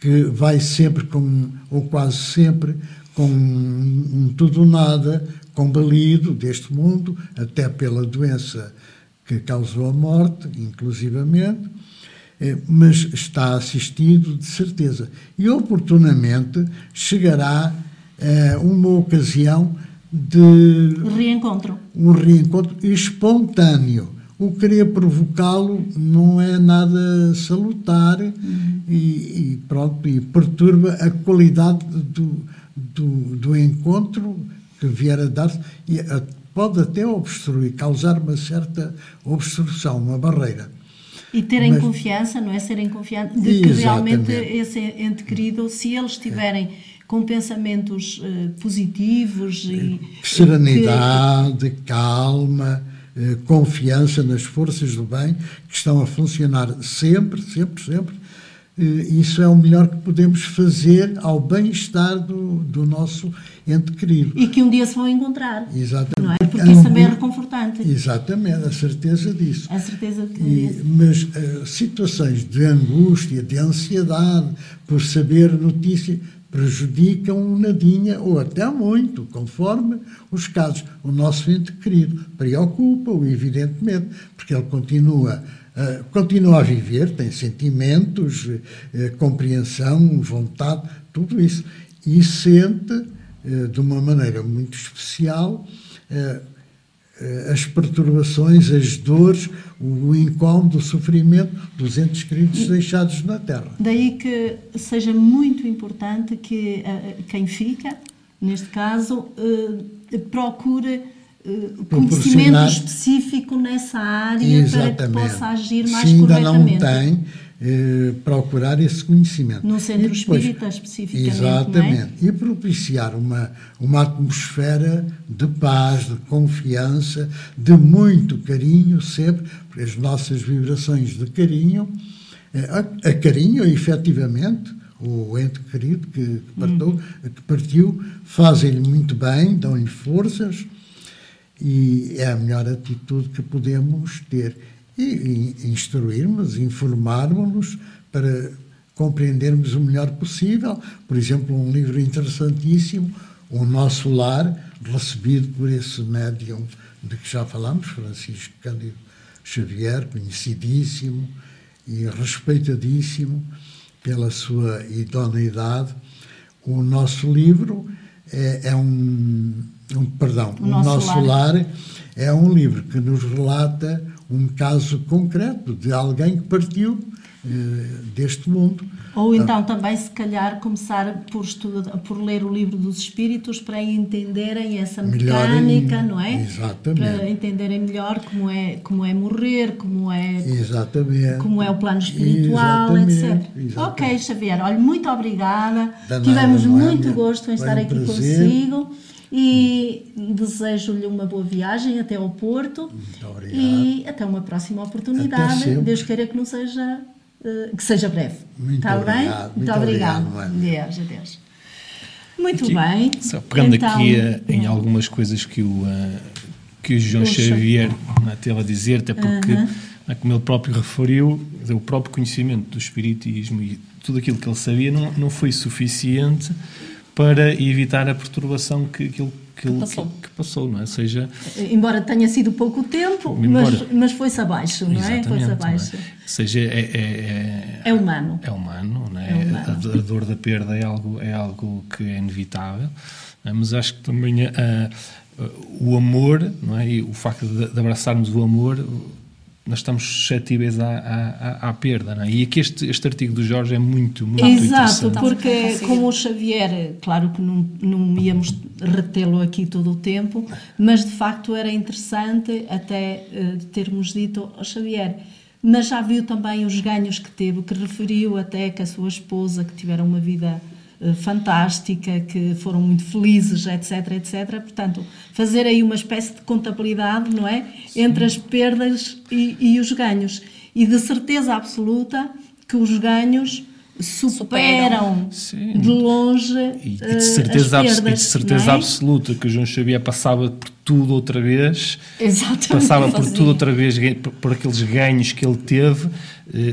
que vai sempre com, ou quase sempre, com um, tudo ou nada combalido deste mundo, até pela doença que causou a morte, inclusivamente, eh, mas está assistido de certeza. E oportunamente chegará eh, uma ocasião de. Reencontro. Um reencontro espontâneo o querer provocá-lo não é nada salutar uhum. e, e, pronto, e perturba a qualidade do, do, do encontro que vier a dar-se e a, pode até obstruir, causar uma certa obstrução, uma barreira. E terem Mas, confiança, não é? Serem confiantes de que realmente esse ente querido, se eles estiverem com pensamentos uh, positivos e. Serenidade, que, calma eh, confiança nas forças do bem que estão a funcionar sempre, sempre, sempre. Eh, isso é o melhor que podemos fazer ao bem-estar do, do nosso ente querido. E que um dia se vão encontrar. Exatamente. Não é? Porque isso também é reconfortante. Exatamente, a certeza disso. A certeza que. E, mas uh, situações de angústia, de ansiedade, por saber notícia, prejudicam um nadinha ou até muito, conforme os casos. O nosso ente querido preocupa-o, evidentemente, porque ele continua, uh, continua a viver, tem sentimentos, uh, compreensão, vontade, tudo isso. E sente, uh, de uma maneira muito especial, as perturbações, as dores, o incómodo, o sofrimento dos entes queridos deixados na Terra. Daí que seja muito importante que uh, quem fica, neste caso, procure conhecimento específico nessa área Exatamente. para que possa agir mais Se ainda não tem, eh, procurar esse conhecimento. No centro depois, espírita, especificamente. É? Exatamente. É? E propiciar uma, uma atmosfera de paz, de confiança, de muito carinho, sempre, porque as nossas vibrações de carinho, eh, a, a carinho, efetivamente, o ente querido que, que, partou, hum. que partiu, fazem-lhe muito bem, dão-lhe forças e é a melhor atitude que podemos ter e, instruirmos, informarmos-nos para compreendermos o melhor possível. Por exemplo, um livro interessantíssimo, O Nosso Lar, recebido por esse médium de que já falamos, Francisco Cândido Xavier, conhecidíssimo e respeitadíssimo pela sua idoneidade. O nosso livro é, é um, um, perdão, o, o nosso, nosso lar. lar é um livro que nos relata um caso concreto de alguém que partiu eh, deste mundo. Ou então também, se calhar, começar por, estudar, por ler o livro dos Espíritos para entenderem essa mecânica, não é? Exatamente. Para entenderem melhor como é, como é morrer, como é, exatamente. Como é o plano espiritual, exatamente. etc. Exatamente. Ok, Xavier, olha, muito obrigada. Tivemos muito gosto em estar aqui prazer. consigo e desejo-lhe uma boa viagem até ao Porto e até uma próxima oportunidade. Deus queira que não seja uh, que seja breve. Muito Está obrigado. bem? Muito, muito obrigado. obrigado Deus, adeus. Muito aqui, bem. Só pegando então, aqui uh, em é. algumas coisas que o, uh, que o João Puxa. Xavier né, teve a dizer, até porque, -huh. né, como ele próprio referiu, o próprio conhecimento do Espiritismo e tudo aquilo que ele sabia não, não foi suficiente para evitar a perturbação que, que, que, passou. que, que passou, não é? Seja, Embora tenha sido pouco tempo, mas, mas foi-se abaixo, não é? Foi-se é? abaixo. É? Seja, é, é, é, é, humano. É humano, não é? é humano. A, a, dor da perda é algo, é algo que é inevitável, é? mas acho que também a, a, o amor, não é? E o facto de, de abraçarmos o amor nós estamos suscetíveis à, à, à perda. Não é? E aqui este, este artigo do Jorge é muito, muito Exato, interessante. porque como o Xavier, claro que não, não íamos retê-lo aqui todo o tempo, mas de facto era interessante até uh, termos dito ao Xavier, mas já viu também os ganhos que teve, que referiu até que a sua esposa, que tiveram uma vida fantástica, que foram muito felizes, etc, etc. Portanto, fazer aí uma espécie de contabilidade, não é? Sim. Entre as perdas e, e os ganhos. E de certeza absoluta que os ganhos superam, superam de longe e, e de certeza, perdas, e de certeza é? absoluta que o João Xavier passava por tudo outra vez Exatamente. passava por tudo outra vez por, por, aqueles ganhos que ele teve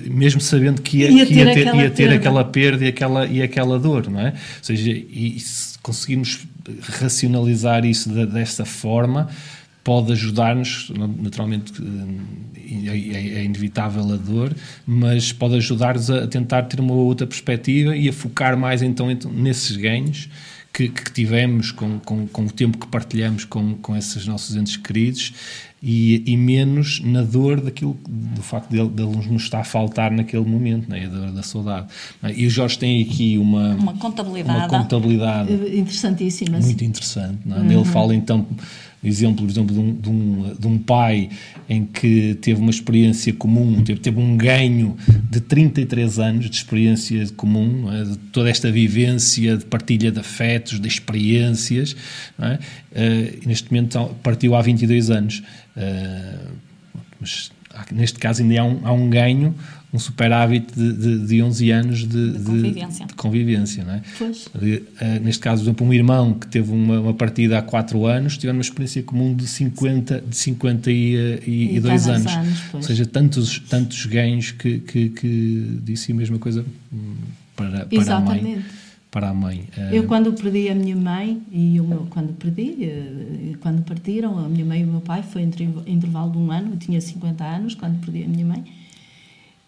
mesmo sabendo que ia, ia que ter, ia ter, aquela, ia ter perda. aquela perda e aquela, e aquela dor não é? ou seja, e, se conseguirmos racionalizar isso de, dessa forma pode ajudar-nos, naturalmente é inevitável a dor, mas pode ajudar-nos a tentar ter uma outra perspectiva e a focar mais então, então nesses ganhos que, que tivemos com, com, com, o tempo que partilhamos com, com esses nossos entes queridos e, e, menos na dor daquilo, do facto de, de ele nos estar a faltar naquele momento, né? da, da saudade. E o Jorge tem aqui uma, uma contabilidade, uma contabilidade interessantíssima. Muito interessante. É? uhum. Ele fala então exemplo, por exemplo, de um, de, um, de um, pai em que teve uma experiência comum, teve, teve um ganho de 33 anos de experiência comum, é? de toda esta vivência de partilha de afetos, de experiências, é? uh, neste momento partiu há 22 anos. Uh, mas neste caso ainda há um, há um ganho um superávit de, de, de 11 anos de, de convivência. De, convivência não é? Pois. Neste caso, por exemplo, um irmão que teve uma, uma partida há 4 anos, tiveram uma experiência comum de 50, de 52 anos. anos Ou seja, tantos, tantos ganhos que, que, que disse a mesma coisa para, para a mãe. Para a mãe. Eu, quando perdi a minha mãe, e o meu, quando perdi, eh, quando partiram, a minha mãe e o meu pai, foi entre intervalo de um ano, eu tinha 50 anos quando perdi a minha mãe.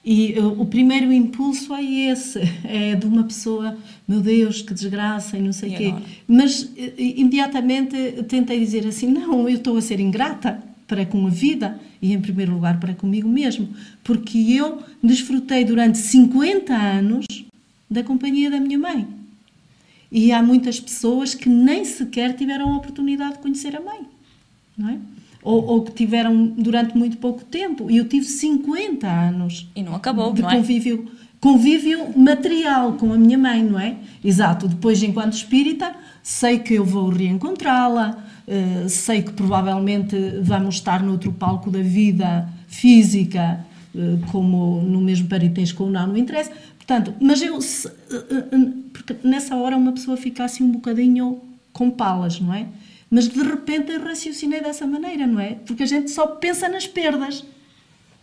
E uh, o primeiro impulso é esse, é de uma pessoa, meu Deus, que desgraça e não sei o quê. Mas uh, imediatamente tentei dizer assim: não, eu estou a ser ingrata para com a vida e, em primeiro lugar, para comigo mesmo, porque eu desfrutei durante 50 anos da companhia da minha mãe. E há muitas pessoas que nem sequer tiveram a oportunidade de conhecer a mãe, não é? Ou, ou, que tiveram durante muito pouco tempo. E eu tive 50 anos. E não acabou, de não é? convívio, convívio material com a minha mãe, não é? Exato. Depois, enquanto espírita, sei que eu vou reencontrá-la, uh, sei que provavelmente vamos estar noutro palco da vida física, uh, como no mesmo parentesco ou não, não interessa. Portanto, mas eu, se, uh, porque nessa hora uma pessoa fica assim um bocadinho com palas, não é? Mas de repente eu raciocinei dessa maneira, não é? Porque a gente só pensa nas perdas.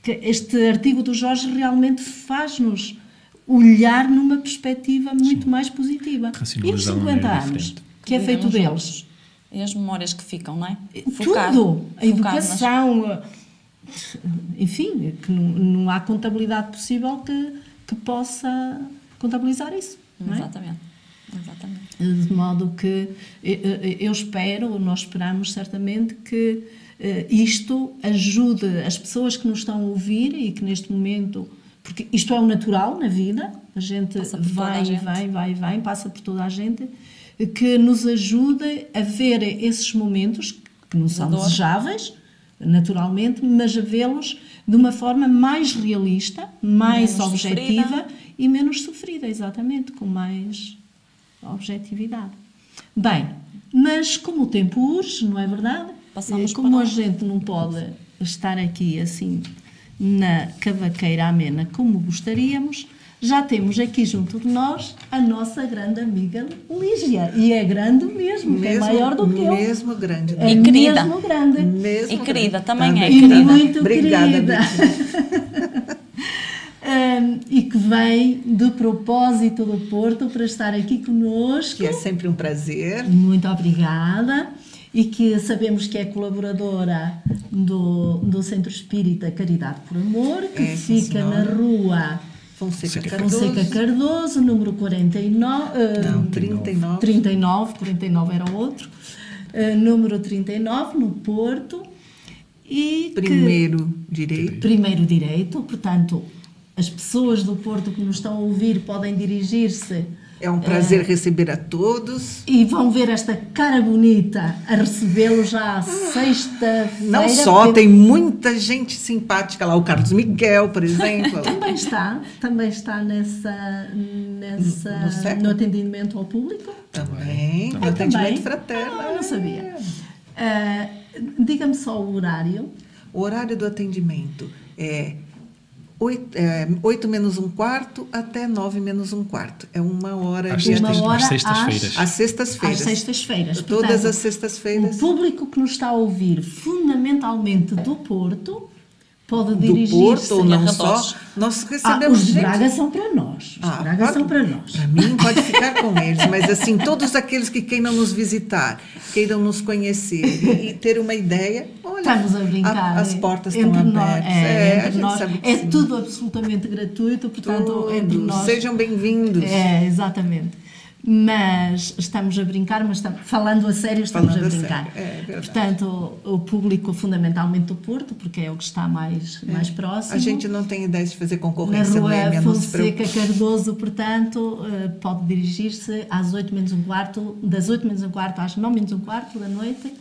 Que este artigo do Jorge realmente faz-nos olhar numa perspectiva muito Sim. mais positiva. E os 50 anos, que é feito deles? E as memórias que ficam, não é? Focado, Tudo. A educação. Nas... Enfim, que não, não, há contabilidade possível que, que possa contabilizar isso. Não é? Exatamente. De modo que eu espero, nós esperamos certamente que eh, isto ajude as pessoas que nos estão a ouvir e que neste momento, porque isto é o natural na vida, a gente vai e vai, vai, vai, passa por toda a gente, que nos ajude a ver esses momentos que não são desejáveis, naturalmente, mas a vê-los de uma forma mais realista, mais menos objetiva sofrida. e menos sofrida, exatamente, com mais objetividade. Bem, mas como o tempo urge, não é verdade? Passamos como a gente não pode estar aqui assim na cavaqueira amena como gostaríamos, já temos aqui junto de nós a nossa grande amiga Lígia. E é grande mesmo, mesmo é maior do que eu. Mesmo grande. É e querida. Mesmo grande. Mesmo e querida grande. também, também é. E querida. muito Obrigada, querida. um, e que vem do propósito do Porto para estar aqui conosco. Que é sempre um prazer. Muito obrigada. E que sabemos que é colaboradora do, do Centro Espírita Caridade por Amor, que é, fica senhora. na rua Fonseca Cardoso. Fonseca Cardoso, número 49. Uh, Não, 39. 39, 49 era o outro. Uh, número 39, no Porto e que- Primeiro direito. primeiro direito, portanto, as pessoas do Porto que nos estão a ouvir podem dirigir-se É um prazer receber a todos. e vão ver esta cara bonita a recebê-lo já à sexta-feira. Não só, porque tem muita gente simpática lá. O Carlos Miguel, por exemplo. Também está, também está nessa, nessa No- no atendimento ao público. Também. No Ah, atendimento também? fraterno. Ah, não sabia. Ah, Diga-me só o horário. O horário do atendimento é 8, menos um quarto até 9 menos um quarto. É uma hora Às de Uma sextas- hora às sextas-feiras. Às sextas-feiras. Às sextas-feiras. Todas Portanto, as sextas-feiras. O público que nos está a ouvir, fundamentalmente do Porto, pode dirigir-se. Porto ou não só. Nós Ah, recebemos os de gente. Braga são para nós. Os Ah, de Braga pode- são para nós. Para mim, pode ficar com eles, mas assim, todos aqueles que queiram nos visitar, queiram nos conhecer e, e ter uma ideia, olha, Estamos a brincar. a- as é, portas estão entre nós- abertas. É, É, gente nós. É tudo absolutamente gratuito, portanto, Tudo. entre nós. Sejam bem-vindos. É, exatamente. Mas estamos a brincar, mas estamos, falando a sério, estamos Falando a a brincar. sério, é. Portanto, o, o público fundamentalmente do Porto, porque é o que está mais, mais próximo. A gente não tem ideia de fazer Na concorrência, rua Noêmia, não se Fonseca. Cardoso, portanto, eh, pode dirigir-se às 8 menos um quarto, das 8 menos um quarto às 9 menos um quarto da noite,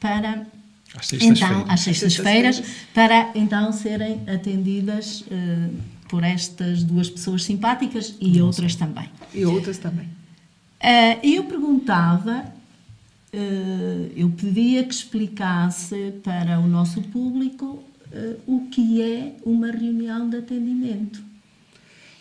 para Às então, sextas-feiras. às sextas-feiras, sextas-feiras. para então serem atendidas eh, por estas duas pessoas simpáticas e outras também. E outras também. Eh, eu perguntava, eh, eu pedia que explicasse para o nosso público eh, o que é uma reunião de atendimento.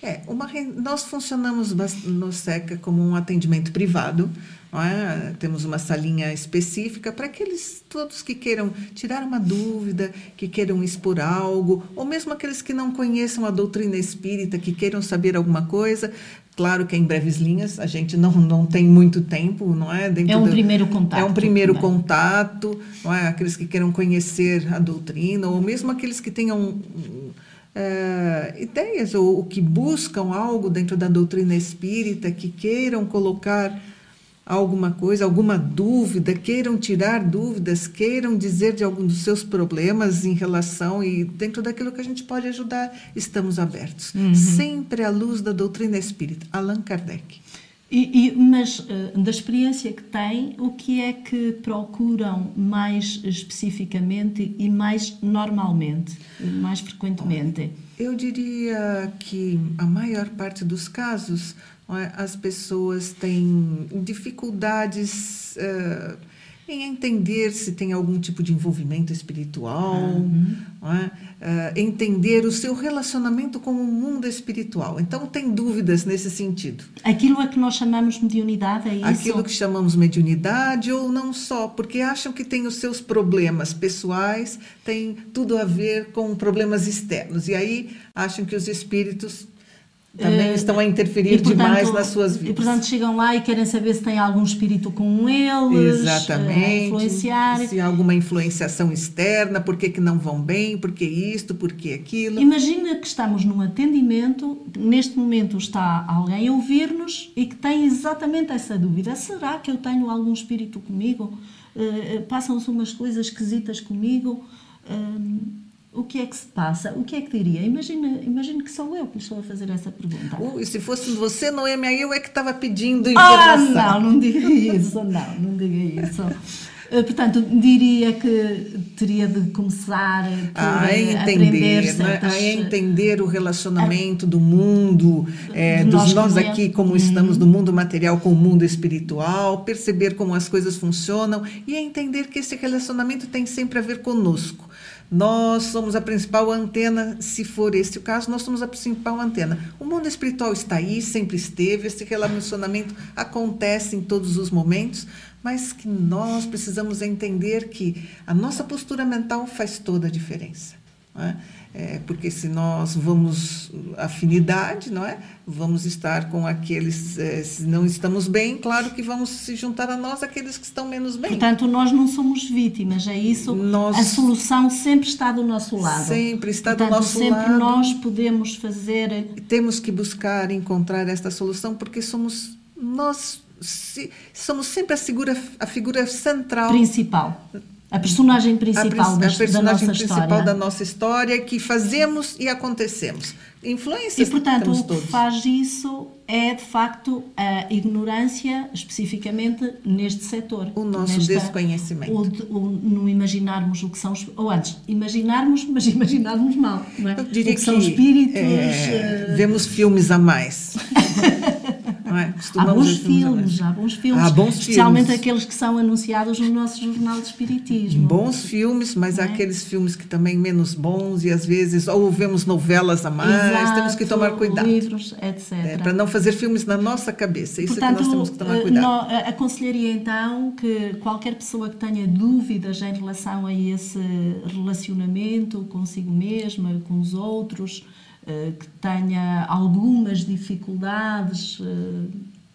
É, uma, nós funcionamos no SECA como um atendimento privado, é? temos uma salinha específica para aqueles todos que queiram tirar uma dúvida, que queiram expor algo, ou mesmo aqueles que não conheçam a doutrina espírita, que queiram saber alguma coisa. Claro que em breves linhas, a gente não, não tem muito tempo, não é? Dentro É um do- primeiro contato É um primeiro também. contato, não é? aqueles que queiram conhecer a doutrina, ou mesmo aqueles que tenham eh, ideias ou, ou que buscam algo dentro da doutrina espírita, que queiram colocar alguma coisa, alguma dúvida, queiram tirar dúvidas, queiram dizer de algum dos seus problemas em relação e dentro daquilo que a gente pode ajudar, estamos abertos. Sempre à luz da doutrina espírita. Allan Kardec. E, e- mas eh, da experiência que tem, o que é que procuram mais especificamente e mais normalmente, mais frequentemente? Eu diria que a maior parte dos casos as pessoas têm dificuldades eh, em entender se tem algum tipo de envolvimento espiritual, não é? Eh, entender o seu relacionamento com o mundo espiritual. Então, tem dúvidas nesse sentido. Aquilo a que nós chamamos de mediunidade, é isso? Aquilo que chamamos mediunidade ou não só, porque acham que tem os seus problemas pessoais, tem tudo a ver com problemas externos. E aí acham que os espíritos também Eh, estão a interferir e, portanto, demais nas suas E vidas. portanto chegam lá e querem saber se tem algum espírito com eles, a Exatamente. influenciar. Se há alguma influenciação externa, por que, que não vão bem, por que isto, por que aquilo. Imagina que estamos num atendimento, neste momento está alguém a ouvir-nos e que tem exatamente essa dúvida. Será que eu tenho algum espírito comigo? Eh, eh, Passam-se umas coisas esquisitas comigo? Hum, o que é que se passa? O que é que diria? Imagina, imagina que sou eu que lhe estou a fazer essa pergunta. Uh, e se fosse você, Noemi, aí eu é que estava pedindo Ah, informação. não, não diga isso, não, não diga isso. Eh, Portanto, diria que teria de começar por a eh, entender, aprender né? certas... a entender o relacionamento do mundo, é, dos nós é. aqui, como estamos no mundo material com o mundo espiritual, perceber como as coisas funcionam e entender que esse relacionamento tem sempre a ver conosco. Nós somos a principal antena, se for esse o caso, nós somos a principal antena. O mundo espiritual está aí, sempre esteve, esse relacionamento acontece em todos os momentos, mas que nós precisamos entender que a nossa postura mental faz toda a diferença. Não é? É, porque se nós vamos afinidade, não é? Vamos estar com aqueles, eh, se não estamos bem, claro que vamos se juntar a nós aqueles que estão menos bem. Portanto, nós não somos vítimas, é isso? Nós- A solução sempre está do nosso lado. Sempre está do Portanto, nosso sempre lado. nós podemos fazer. Temos que buscar encontrar esta solução porque somos nós se- somos sempre a figura, a figura central Principal. A personagem principal, a, da, a personagem da nossa principal história. da nossa história que fazemos e acontecemos. Influências E, portanto, o que todos. faz isso é, de facto, a ignorância, especificamente neste setor. O nosso desconhecimento. O, de- o não imaginarmos o que são... Ou antes, imaginarmos, mas imaginarmos mal, não é? Eu diria o que, que são espíritos... é, eh, vemos filmes a mais. Não é? Há bons filmes há bons filmes, Há bons especialmente filmes. aqueles que são anunciados no nosso jornal de espiritismo. Bons filmes, mas há Não é? aqueles filmes que também menos bons e às vezes ou vemos novelas a mais, Exato, temos que tomar cuidado. Livros, etc. É, para não fazer filmes na nossa cabeça. Isso Portanto, é que nós temos que tomar eh, cuidado. nó- eh, aconselharia então que qualquer pessoa que tenha dúvidas em relação a esse relacionamento consigo mesma, com os outros, que tenha algumas dificuldades eh,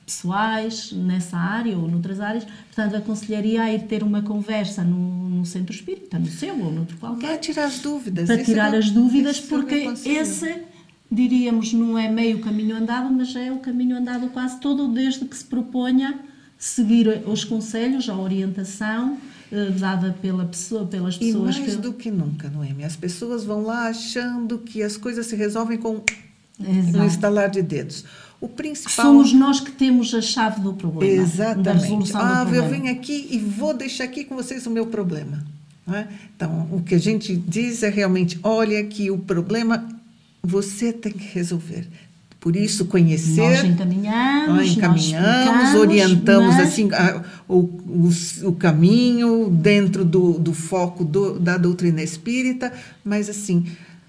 pessoais nessa área ou noutras áreas, portanto, aconselharia a ir ter uma conversa no, no centro espírita, no seu ou noutro qualquer, Vai tirar as dúvidas. para Isso tirar é- as dúvidas, é porque esse, diríamos, não é meio caminho andado, mas é o caminho andado quase todo, desde que se proponha seguir os conselhos, a orientação eh, dada pela pessoa, pelas E pessoas mais que. do que nunca, Noemi, as pessoas vão lá achando que as coisas se resolvem com um Exato. estalar de dedos. O Que principal somos nós que temos a chave do problema. Da Exatamente. Ah, eu problema. venho aqui e vou deixar aqui com vocês o meu problema. é? Então, o que a gente diz é realmente: olha aqui o problema, você tem que resolver. Por isso, conhecer. Nós encaminhamos, nós nós encaminhamos, explicamos, orientamos mas- assim a- o, o, o caminho dentro do, do foco do- da doutrina espírita, mas assim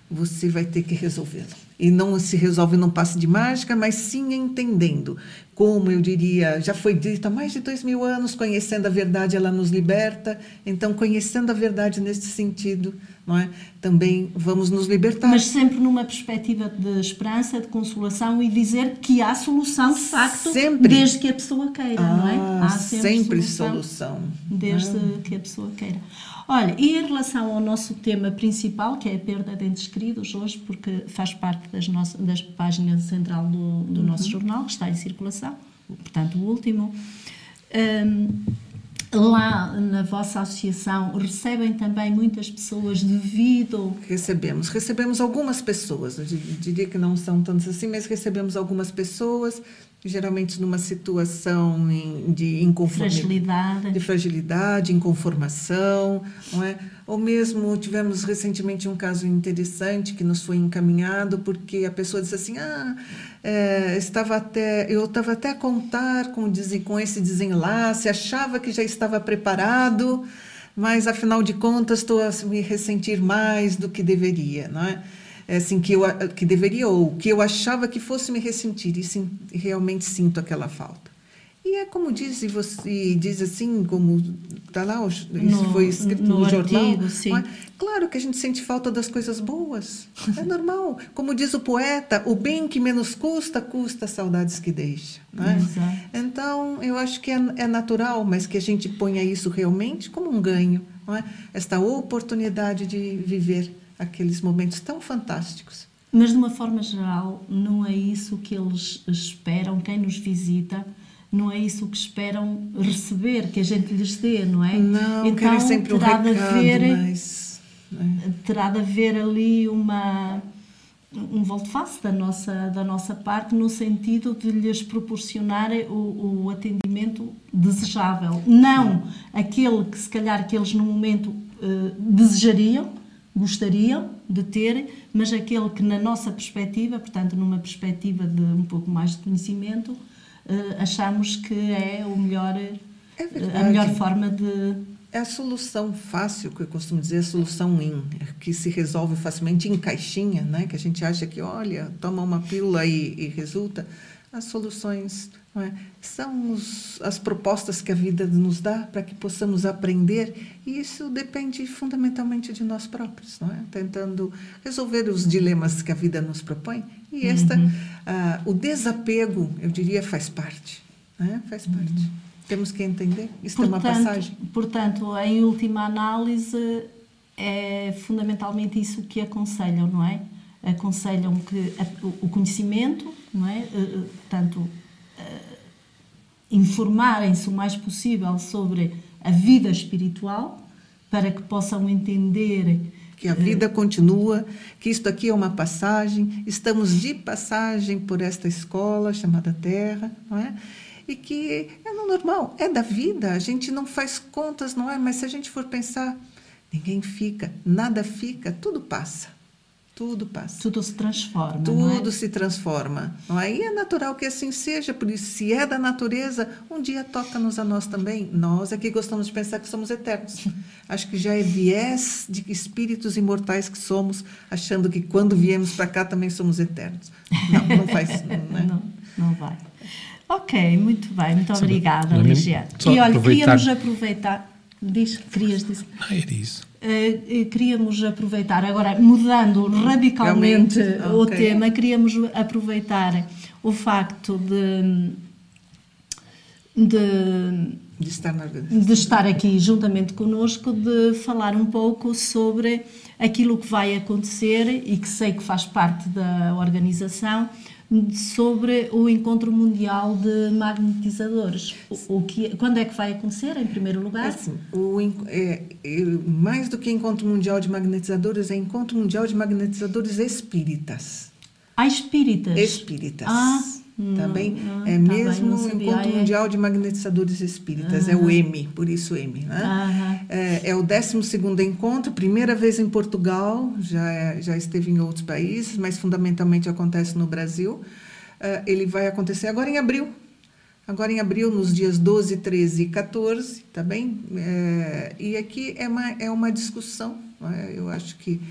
você vai ter que resolvê-lo. E não se resolve num passe de mágica, mas sim entendendo. Como eu diria, já foi dito há mais de dois mil anos, conhecendo a verdade, ela nos liberta. Então, conhecendo a verdade nesse sentido, não é? também vamos nos libertar. Mas sempre numa perspectiva de esperança, de consolação e dizer que há solução de facto, Sempre. desde que a pessoa queira, não é? Ah, Há sempre solução. Desde que a pessoa queira. Olha, e em relação ao nosso tema principal, que é a perda de entes queridos, hoje, porque faz parte das, nossas, das páginas central do, do nosso jornal, que está em circulação, portanto, o último. hum, lá na vossa associação recebem também muitas pessoas devido Recebemos. Recebemos algumas pessoas, eu di- diria que não são tantas assim, mas recebemos algumas pessoas, geralmente numa situação de inconformidade. fragilidade. De fragilidade, inconformação, não é? Ou mesmo tivemos recentemente um caso interessante que nos foi encaminhado porque a pessoa disse assim, ah, é, estava até, eu estava até a contar com, com esse desenlace, achava que já estava preparado, mas afinal de contas estou a me ressentir mais do que deveria, não é? É assim que eu que deveria ou que eu achava que fosse me ressentir e, sim, realmente sinto aquela falta. E é como diz, e você diz assim, como está lá, isso No- foi escrito no, no jornal. artigo, é? Claro que a gente sente falta das coisas boas. É normal. Como diz o poeta, o bem que menos custa, custa as saudades que deixa. é? Então, eu acho que é, é natural, mas que a gente ponha isso realmente como um ganho. É? Esta oportunidade de viver aqueles momentos tão fantásticos. Mas de uma forma geral, não é isso que eles esperam, quem nos visita, não é isso que esperam receber, que a gente lhes dê, não é? Não, então, querem sempre um terá de recado, haver, mas... né? terá de haver ali uma um volte-face da nossa da nossa parte no sentido de lhes proporcionar o, o atendimento desejável, não aquele que se calhar que eles no momento eh, desejariam, gostariam de ter, mas aquele que na nossa perspectiva, portanto numa perspectiva de um pouco mais de conhecimento, achamos que é o melhor É a verdade. melhor forma de É a solução fácil, que eu costumo dizer, a solução in, que se resolve facilmente em caixinha, né? que a gente acha que, olha, toma uma pílula e, e resulta. As soluções é? são os, as propostas que a vida nos dá para que possamos aprender, e isso depende fundamentalmente de nós próprios, não é? tentando resolver os dilemas que a vida nos propõe. E esta, ah, o desapego, eu diria, faz parte. Né? Faz parte. Temos que entender. Isso é uma passagem. Portanto, em última análise, é fundamentalmente isso que aconselham, não é? Aconselham que o conhecimento, não é? Eh, eh, Portanto, eh, informarem-se o mais possível sobre a vida espiritual para que possam entender que a vida continua, que isto aqui é uma passagem, estamos de passagem por esta escola chamada Terra, não é? E que é no normal, é da vida, a gente não faz contas, não é? Mas se a gente for pensar, ninguém fica, nada fica, tudo passa. Tudo passa. Tudo se transforma. Tudo é? se transforma. Não é? E é natural que assim seja, por isso, se é da natureza, um dia toca-nos a nós também. Nós é que gostamos de pensar que somos eternos. Acho que já é viés de espíritos imortais que somos, achando que quando viemos para cá também somos eternos. Não, não faz. Não, é? não, não vai. Ok, muito bem, muito obrigada, não é mesmo? Ligia. Só E olha, aproveitar- queríamos aproveitar. Diz, querias dizer. Ah, era isso. Eh, eh, queríamos aproveitar, agora mudando radicalmente o tema, queríamos aproveitar o facto de, de, De estar de estar aqui juntamente connosco, de falar um pouco sobre aquilo que vai acontecer e que sei que faz parte da organização, sobre o Encontro Mundial de Magnetizadores. O, o que, quando é que vai acontecer, em primeiro lugar? Assim, o, é, é, mais do que Encontro Mundial de Magnetizadores, é Encontro Mundial de Magnetizadores Espíritas. Há espíritas. Espíritas. Ah, não, Também não, é tá bem, mesmo não o sabia. Encontro Ah, é. Mundial de Magnetizadores Espíritas, é o M, por isso M. Né? É, é o 12 encontro, primeira vez em Portugal, já, é- já esteve em outros países, mas fundamentalmente acontece no Brasil. É, ele vai acontecer agora em abril. Agora em abril, nos dias 12, 13 e 14, tá bem? É, e aqui é uma, é uma discussão, é? eu acho que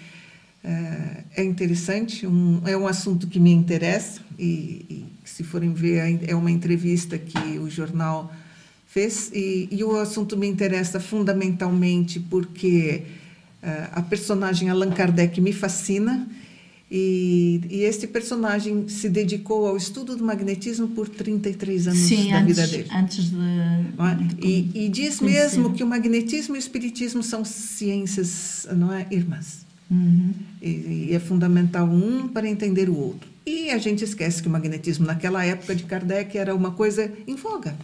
é, é interessante, um, é um assunto que me interessa, e, e se forem ver, é uma entrevista que o jornal fez, e, e o assunto me interessa fundamentalmente porque eh, a personagem Allan Kardec me fascina, e, e este personagem se dedicou ao estudo do magnetismo por 33 anos Sim, da vida antes, dele. antes de. É? E, e diz conhecer. mesmo que o magnetismo e o espiritismo são ciências não é, irmãs. Uhum. E, e é fundamental um para entender o outro. E a gente esquece que o magnetismo naquela época de Kardec era uma coisa em voga.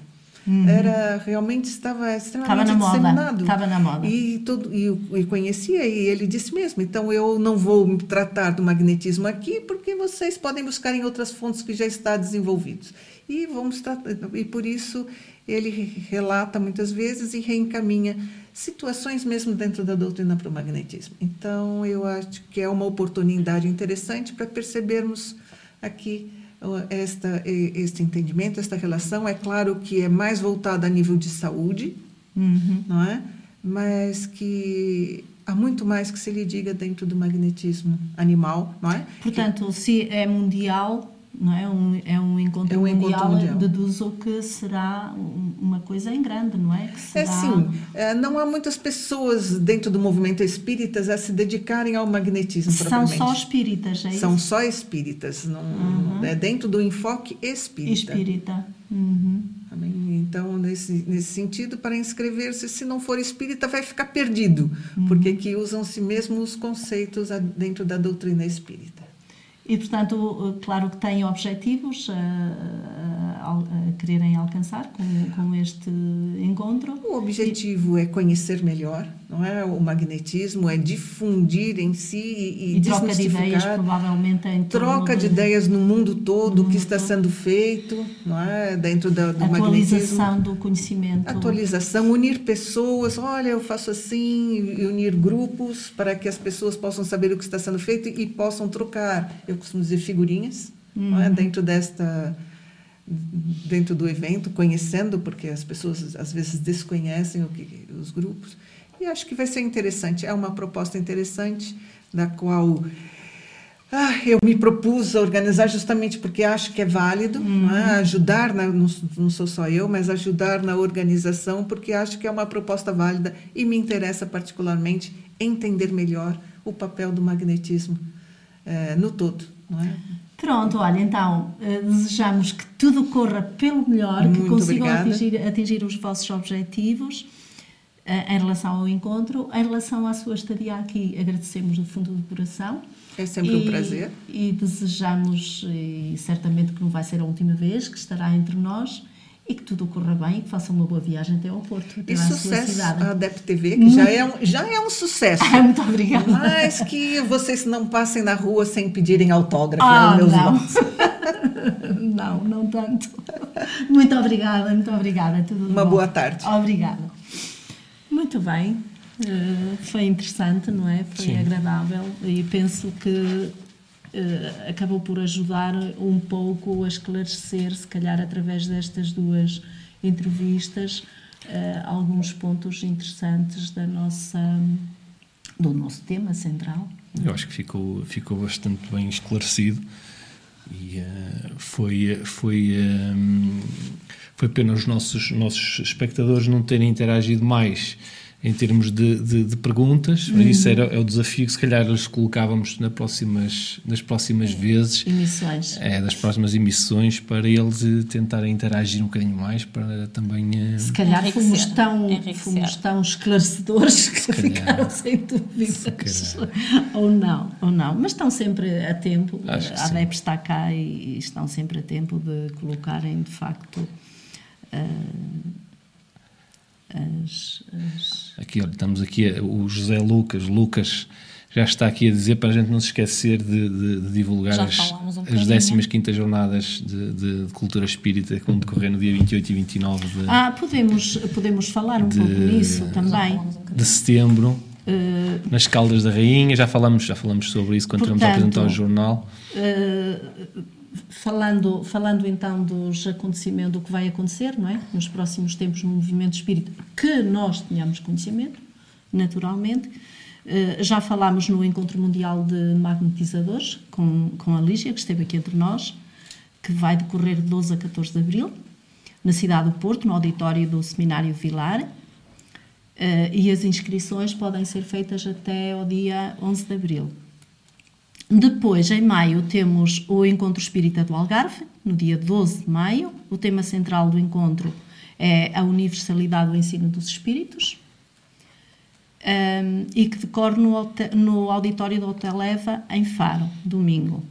Era realmente estava extremamente Uhum. moda, disseminado. estava na moda. E todo e, e conhecia e ele disse mesmo. Então eu não vou tratar do magnetismo aqui porque vocês podem buscar em outras fontes que já está desenvolvidos. E vamos tratar, e por isso ele relata muitas vezes e reencaminha situações mesmo dentro da doutrina para o magnetismo. Então eu acho que é uma oportunidade interessante para percebermos aqui esta este entendimento, esta relação. É claro que é mais voltada a nível de saúde, Uhum. não é? Mas que há muito mais que se lhe diga dentro do magnetismo animal, não é? Portanto, se é mundial, não é? Um, é um encontro, É um encontro mundial, mundial. deduzo que será um- uma coisa em grande, não é? Que É será... sim, é, não há muitas pessoas dentro do movimento espíritas a se dedicarem ao magnetismo São só espíritas, é São isso? só espíritas, não, é dentro do enfoque espírita. Espírita. Uhum. Então, nesse, nesse sentido, para inscrever-se, se não for espírita, vai ficar perdido, Uhum. porque aqui usam-se mesmo os conceitos dentro da doutrina espírita. E, portanto, claro que têm objetivos a, a- quererem alcançar com, com este encontro. O objetivo é conhecer melhor, não é? O magnetismo é difundir em si e, E, troca de ideias, provavelmente, em troca de ideias no mundo todo, o que está sendo feito, não é? Dentro da, do magnetismo. atualização do conhecimento. Atualização, unir pessoas, olha, eu faço assim, e unir grupos para que as pessoas possam saber o que está sendo feito e possam trocar, eu costumo dizer, figurinhas, não é? dentro desta dentro do evento, conhecendo, porque as pessoas às vezes desconhecem o que os grupos. E acho que vai ser interessante, é uma proposta interessante da qual ah, eu me propus a organizar justamente porque acho que é válido não é? ajudar, na, não, não sou só eu, mas ajudar na organização, porque acho que é uma proposta válida e me interessa particularmente entender melhor o papel do magnetismo eh, no todo. Não é? Pronto, olha, então eh, desejamos que tudo corra pelo melhor, que Muito consigam obrigada. atingir, atingir os vossos objetivos eh, em relação ao encontro. Em relação à sua estadia aqui, agradecemos do fundo do coração. É sempre um E- prazer. E desejamos, e certamente que não vai ser a última vez que estará entre nós, e que tudo corra bem e que façam uma boa viagem até ao Porto, até E à sua sucesso cidade. a Adep TV, que já é, um, já é um sucesso. Ah, muito obrigada. Mas que vocês não passem na rua sem pedirem autógrafo, Ah, né, meus não. irmãos. não, não tanto. Muito obrigada, muito obrigada. Tudo Uma bom. boa tarde. Obrigada. Muito bem. Eh, foi interessante, não é? Foi agradável e penso que eh, acabou por ajudar um pouco a esclarecer, se calhar através destas duas entrevistas, eh, alguns pontos interessantes da nossa, do nosso tema central. Eu acho que ficou, ficou bastante bem esclarecido e eh, foi, foi, eh, foi pena os nossos, nossos espectadores não terem interagido mais em termos de, de, de perguntas. Isso era, é o desafio que se calhar eles colocávamos nas próximas, nas próximas vezes. Emissões. É, das próximas emissões para eles eh, tentarem interagir um bocadinho mais para também eh, Se calhar Enriquecer. fomos tão, Enriquecer. fomos tão esclarecedores que calhar. ficaram sem dúvidas. Se Ou não, ou não. Mas estão sempre a tempo, a. ADEP está cá e, e estão sempre a tempo de colocarem, de facto, ah, as, as- Aqui, olha, estamos aqui, a- o José Lucas, Lucas já está aqui a dizer para a gente não se esquecer de, de- de divulgar as, um as bocadinho. 15 jornadas de, de- de cultura espírita que vão decorrer no dia 28 e 29 de, Ah, podemos, podemos falar um pouco nisso também. um de setembro, Ah, nas Caldas da Rainha. Já falamos, já falamos sobre isso quando estivemos a Portanto, apresentar o jornal. Uh, falando, falando então dos acontecimentos, do que vai acontecer, não é? Nos próximos tempos no movimento espírita, que nós tenhamos conhecimento, naturalmente. Uh, já falámos no Encontro Mundial de Magnetizadores com, com a Lígia, que esteve aqui entre nós, que vai decorrer de 12 a 14 de abril, na cidade do Porto, no auditório do Seminário Vilar. Uh, e as inscrições podem ser feitas até ao dia 11 de abril. Depois, em maio, temos o Encontro Espírita do Algarve, no dia 12 de maio. O tema central do encontro é a universalidade do ensino dos espíritos. Um, e que decorre no, no auditório do Hotel Eva, em Faro, domingo.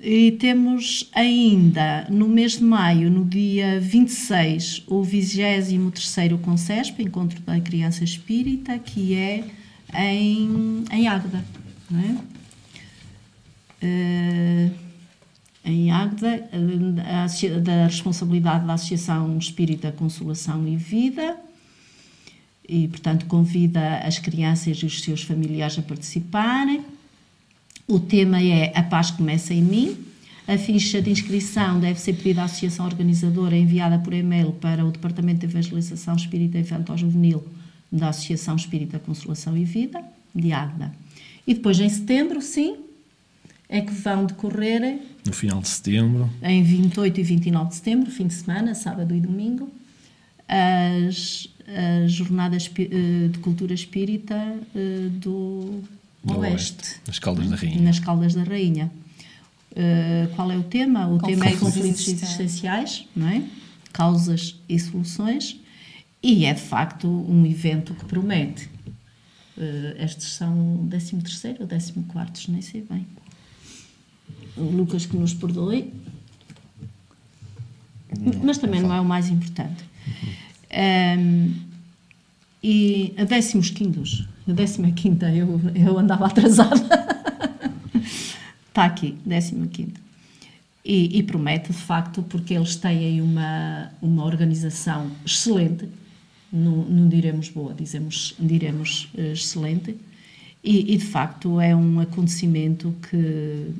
E temos ainda, no mês de maio, no dia 26, o 23º Concesp, Encontro da Criança Espírita, que é em, em Águeda, não é? Eh, em Águeda, eh, da responsabilidade da Associação Espírita Consolação e Vida, e, portanto, convida as crianças e os seus familiares a participarem. O tema é A Paz Começa em Mim. A ficha de inscrição deve ser pedida à Associação Organizadora enviada por e-mail para o Departamento de Evangelização Espírita Infantil-Juvenil da Associação Espírita Consolação e Vida, de Águeda. E depois, em setembro, sim, é que vão decorrer No final de setembro, em 28 e 29 de setembro, fim de semana, sábado e domingo, as, as jornadas eh, de cultura espírita eh, do, do Oeste, nas Caldas da Rainha. nas Caldas da Rainha. Eh, qual é o tema? O tema é Conflitos existenciais, não é? causas e soluções, e é de facto um evento que promete. Estes são o 13 ou 14, nem sei bem. O Lucas que nos perdoe, mas também não é o mais importante. Ahm, e a décimos quintos, a décima quinta, eu, eu andava atrasada. Está aqui, décima quinta. E, e promete, de facto, porque eles têm aí uma, uma organização excelente, não, não diremos boa, dizemos, diremos eh, excelente, e, e, de facto é um acontecimento que,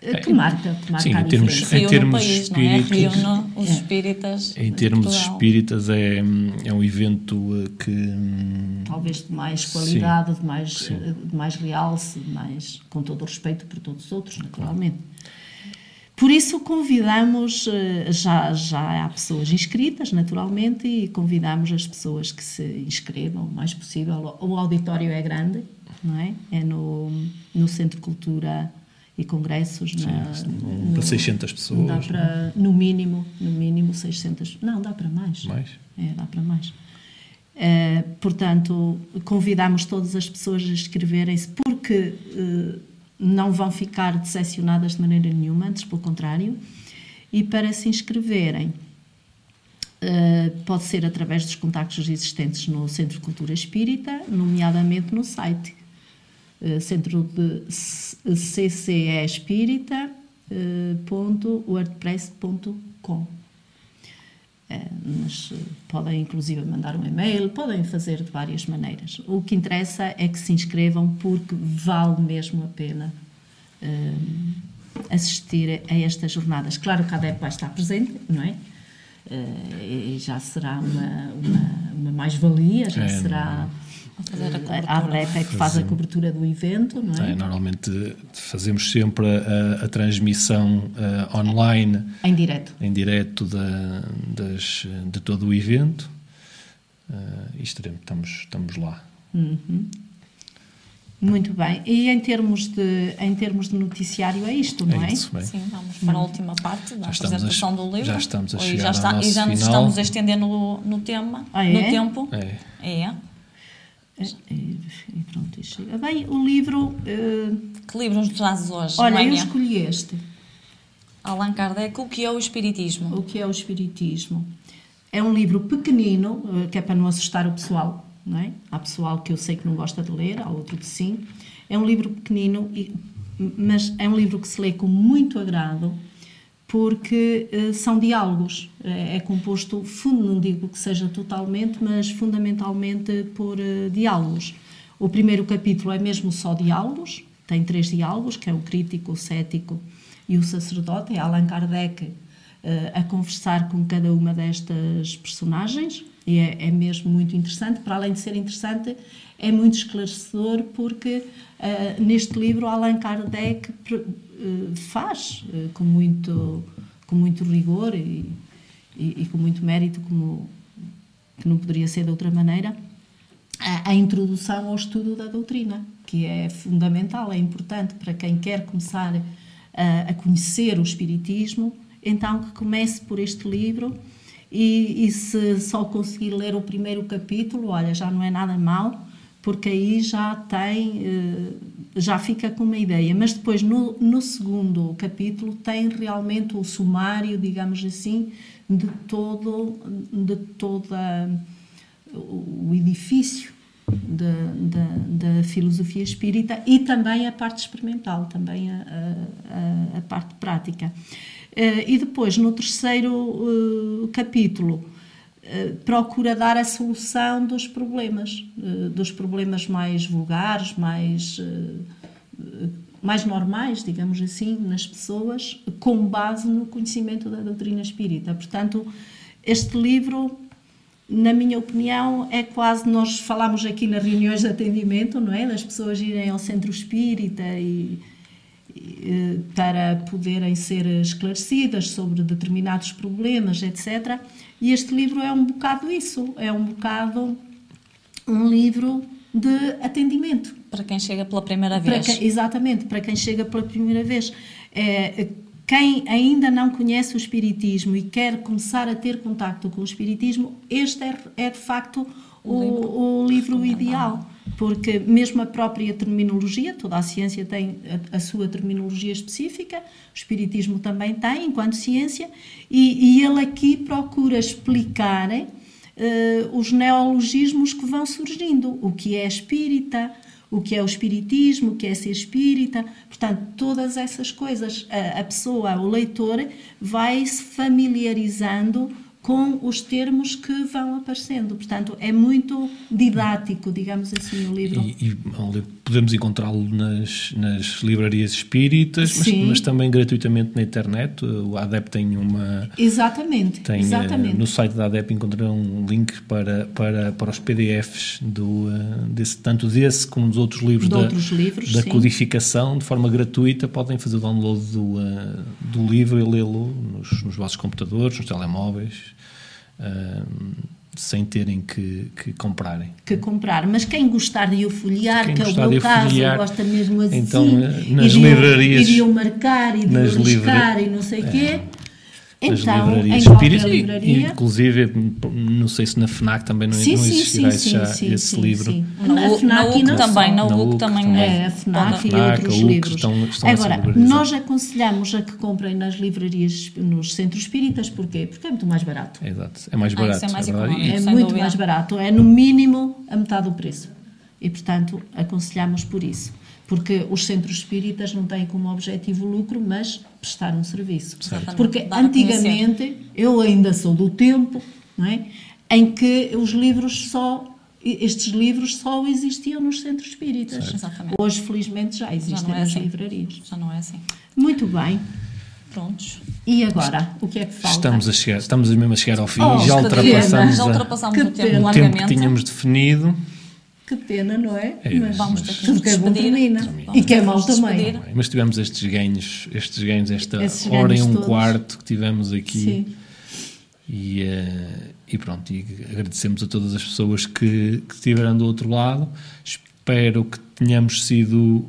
que marca, que marca Sim, a em termos- diferença. em Reúne termos o país, não é? espíritas- Reúne os É. espíritas. Em de termos Portugal. espíritas, é, é um evento eh, que. hum, talvez de mais Sim. qualidade, de mais, Sim. eh, de mais realce, de mais, com todo o respeito por todos os outros, naturalmente. Por isso convidamos, eh, já, já há pessoas inscritas, naturalmente, e convidamos as pessoas que se inscrevam o mais possível. O auditório é grande, não é? É no, no Centro de Cultura e Congressos. na, no- para 600 pessoas. Dá para, no mínimo, no mínimo 600, não, dá para mais. Mais? É, dá para mais. Eh, portanto, convidamos todas as pessoas a inscreverem-se porque eh, não vão ficar decepcionadas de maneira nenhuma, antes pelo contrário, e para se inscreverem Uh, pode ser através dos contactos existentes no Centro de Cultura Espírita, nomeadamente no site centro de ccespírita.wordpress.com. Uh, mas podem inclusive mandar um e-mail, podem fazer de várias maneiras. O que interessa é que se inscrevam porque vale mesmo a pena assistir a estas jornadas. Claro que a ADEP vai estar presente, não é? E já será uma, uma, uma mais-valia, já é, será. A, a ADEP é que faz a cobertura do evento, não é? é normalmente fazemos sempre a, a transmissão uh, online. Em direto. Em direto da, das, de todo o evento. Uh, e estaremos, estamos, estamos lá. Uhum. Muito bem. E em termos de, em termos de noticiário é isto, não é? é? Isso, bem. Sim, vamos para a última parte da já apresentação a, do livro. Já estamos a chegar e já, está, e já nos final. estamos a estender no, no tema, ah, é? no tempo. É. é. E pronto, chega. Bem, o livro. Uh... Que livro nos trazes hoje? Olha, eu escolhi este. Allan Kardec, O que é o Espiritismo? O que é o Espiritismo? É um livro pequenino, eh, que é para não assustar o pessoal não é? Há pessoal que eu sei que não gosta de ler, há outro que sim. É um livro pequenino, mas é um livro que se lê com muito agrado, porque uh, são diálogos. É, é, composto, não digo que seja totalmente, mas fundamentalmente por uh, diálogos. O primeiro capítulo é mesmo só diálogos, tem três diálogos, que é o crítico, o cético e o sacerdote, é Allan Kardec uh, a conversar com cada uma destas personagens, e é, é, mesmo muito interessante. Para além de ser interessante, é muito esclarecedor porque uh, neste livro Allan Kardec uh, faz uh, com, muito, com muito rigor e, e, e, com muito mérito, como que não poderia ser de outra maneira, a, a introdução ao estudo da doutrina, que é fundamental, é importante para quem quer começar a, conhecer o Espiritismo, então que comece por este livro e, e, se só conseguir ler o primeiro capítulo, olha, já não é nada mal, porque aí já tem, eh, já fica com uma ideia. Mas depois, no, no segundo capítulo, tem realmente o sumário, digamos assim, de todo, de toda o edifício da, filosofia espírita e também a parte experimental, também a, a, a parte prática. Uh, e depois, no terceiro uh, capítulo, procura dar a solução dos problemas, dos problemas mais vulgares, mais, mais normais, digamos assim, nas pessoas, com base no conhecimento da doutrina espírita. Portanto, este livro na minha opinião, é quase nós falamos aqui nas reuniões de atendimento, não é? Das pessoas irem ao centro espírita e, e, para poderem ser esclarecidas sobre determinados problemas, etc. E este livro é um bocado isso, é um bocado um livro de atendimento. Para quem chega pela primeira vez. Para exatamente, para quem chega pela primeira vez. É, quem ainda não conhece o Espiritismo e quer começar a ter contacto com o Espiritismo, este é, é de facto o, livro, o livro ideal. Porque mesmo a própria terminologia, toda a ciência tem a, a sua terminologia específica, o Espiritismo também tem, enquanto ciência, e, e ele aqui procura explicar uh, os neologismos que vão surgindo, o que é espírita, o que é o espiritismo, o que é ser espírita, portanto, todas essas coisas, a, a pessoa, o leitor, vai se familiarizando com os termos que vão aparecendo. Portanto, é muito didático, digamos assim, o livro. E, e podemos encontrá-lo nas, nas livrarias espíritas, mas, mas, também gratuitamente na internet. O ADEP tem uma. Exatamente. Tem, exatamente. No site da ADEP encontrei um link para, para, para os PDFs, do, eh, desse, tanto desse como dos outros livros, de da, outros livros, da sim. codificação, de forma gratuita. Podem fazer o download do, uh, do livro e lê-lo nos, nos vossos computadores, nos telemóveis sem terem que, que, comprarem. Que comprar. Mas quem gostar de o folhear, que é o meu caso, gosta mesmo assim, então, nas livrarias, iriam marcar e de riscar e não sei o é, quê. Nas Então, livrarias em qualquer livraria. inclusive, não sei se na FNAC também não, Sim, não sim, existirá sim, já sim, esse sim, livro. sim. Na, Na na e UC também, na UC também. É, a FNAC e FNAC, outros livros. estão- estão Agora, nós aconselhamos a que comprem nas livrarias, nos centros espíritas, porquê? Porque é muito mais barato. Exato. É mais Ah, barato. isso é mais. É sem muito dúvida. mais barato. É no mínimo a metade do preço. E, portanto, aconselhamos por isso. Porque os centros espíritas não têm como objetivo lucro, mas prestar um serviço. Exatamente. Porque a antigamente, eu ainda sou do tempo, não é? em que os livros só, estes livros só existiam nos centros espíritas. Exatamente. Hoje, felizmente, já Já existem não é nas assim. livrarias. Já não é assim. Muito bem. Prontos. E agora, o que é que falta? Estamos, a chegar, estamos mesmo a chegar ao fim. Oh, já ultrapassamos, pena. Já a- ultrapassamos Que o tempo o tempo que tínhamos definido. Que pena, não é? É, mas vamos ter que tudo que é bom termina. E que é mau também. Mas tivemos estes ganhos, estes ganhos, esta Esses hora e um todos. quarto que tivemos aqui. Sim. E, eh, e pronto, e agradecemos a todas as pessoas que, que estiveram do outro lado. Espero que tenhamos sido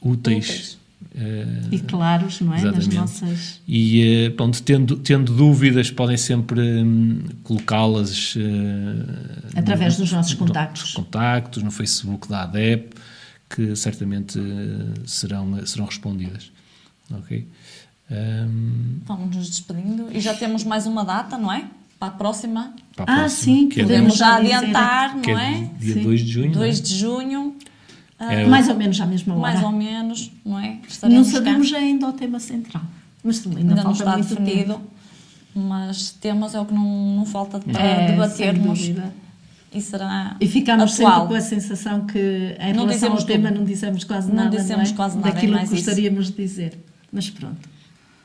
úteis. Úteis. Eh, E claros, não é? Nas Exatamente. nossas. E eh, pronto, tendo, tendo dúvidas, podem sempre hum, colocá-las eh, Através no- dos nossos no- contactos. nos contactos, no Facebook da ADEP, que certamente serão, serão respondidas. Ok? Hum, Vamos nos despedindo. E já temos mais uma data, não é? Para a próxima. para a Ah, próxima, sim, que é, Podemos Podemos já adiantar, que não é é? dia Sim. 2 de junho. 2 não de junho, é? É o- Mais ou menos à mesma hora. mais ou menos, não é? Não Estaremos cá. sabemos ainda o tema central. Mas também ainda, Ainda não está muito definido. tempo. Mas temas é o que não, não falta para É, debatermos. E será E ficamos atual. sempre com a sensação que, em Não relação ao tema, tudo. não dizemos quase Não nada. dizemos é? quase nada, é Daquilo mais que isso. gostaríamos de dizer. Mas pronto.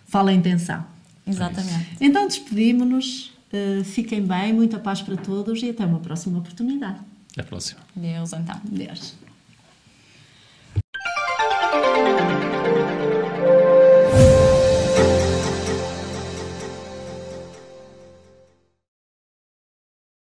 Fala a intenção. Exatamente. Então despedimos-nos. eh, fiquem bem, muita paz para todos e até uma próxima oportunidade. Até a próxima. Deus, então. Deus. thank you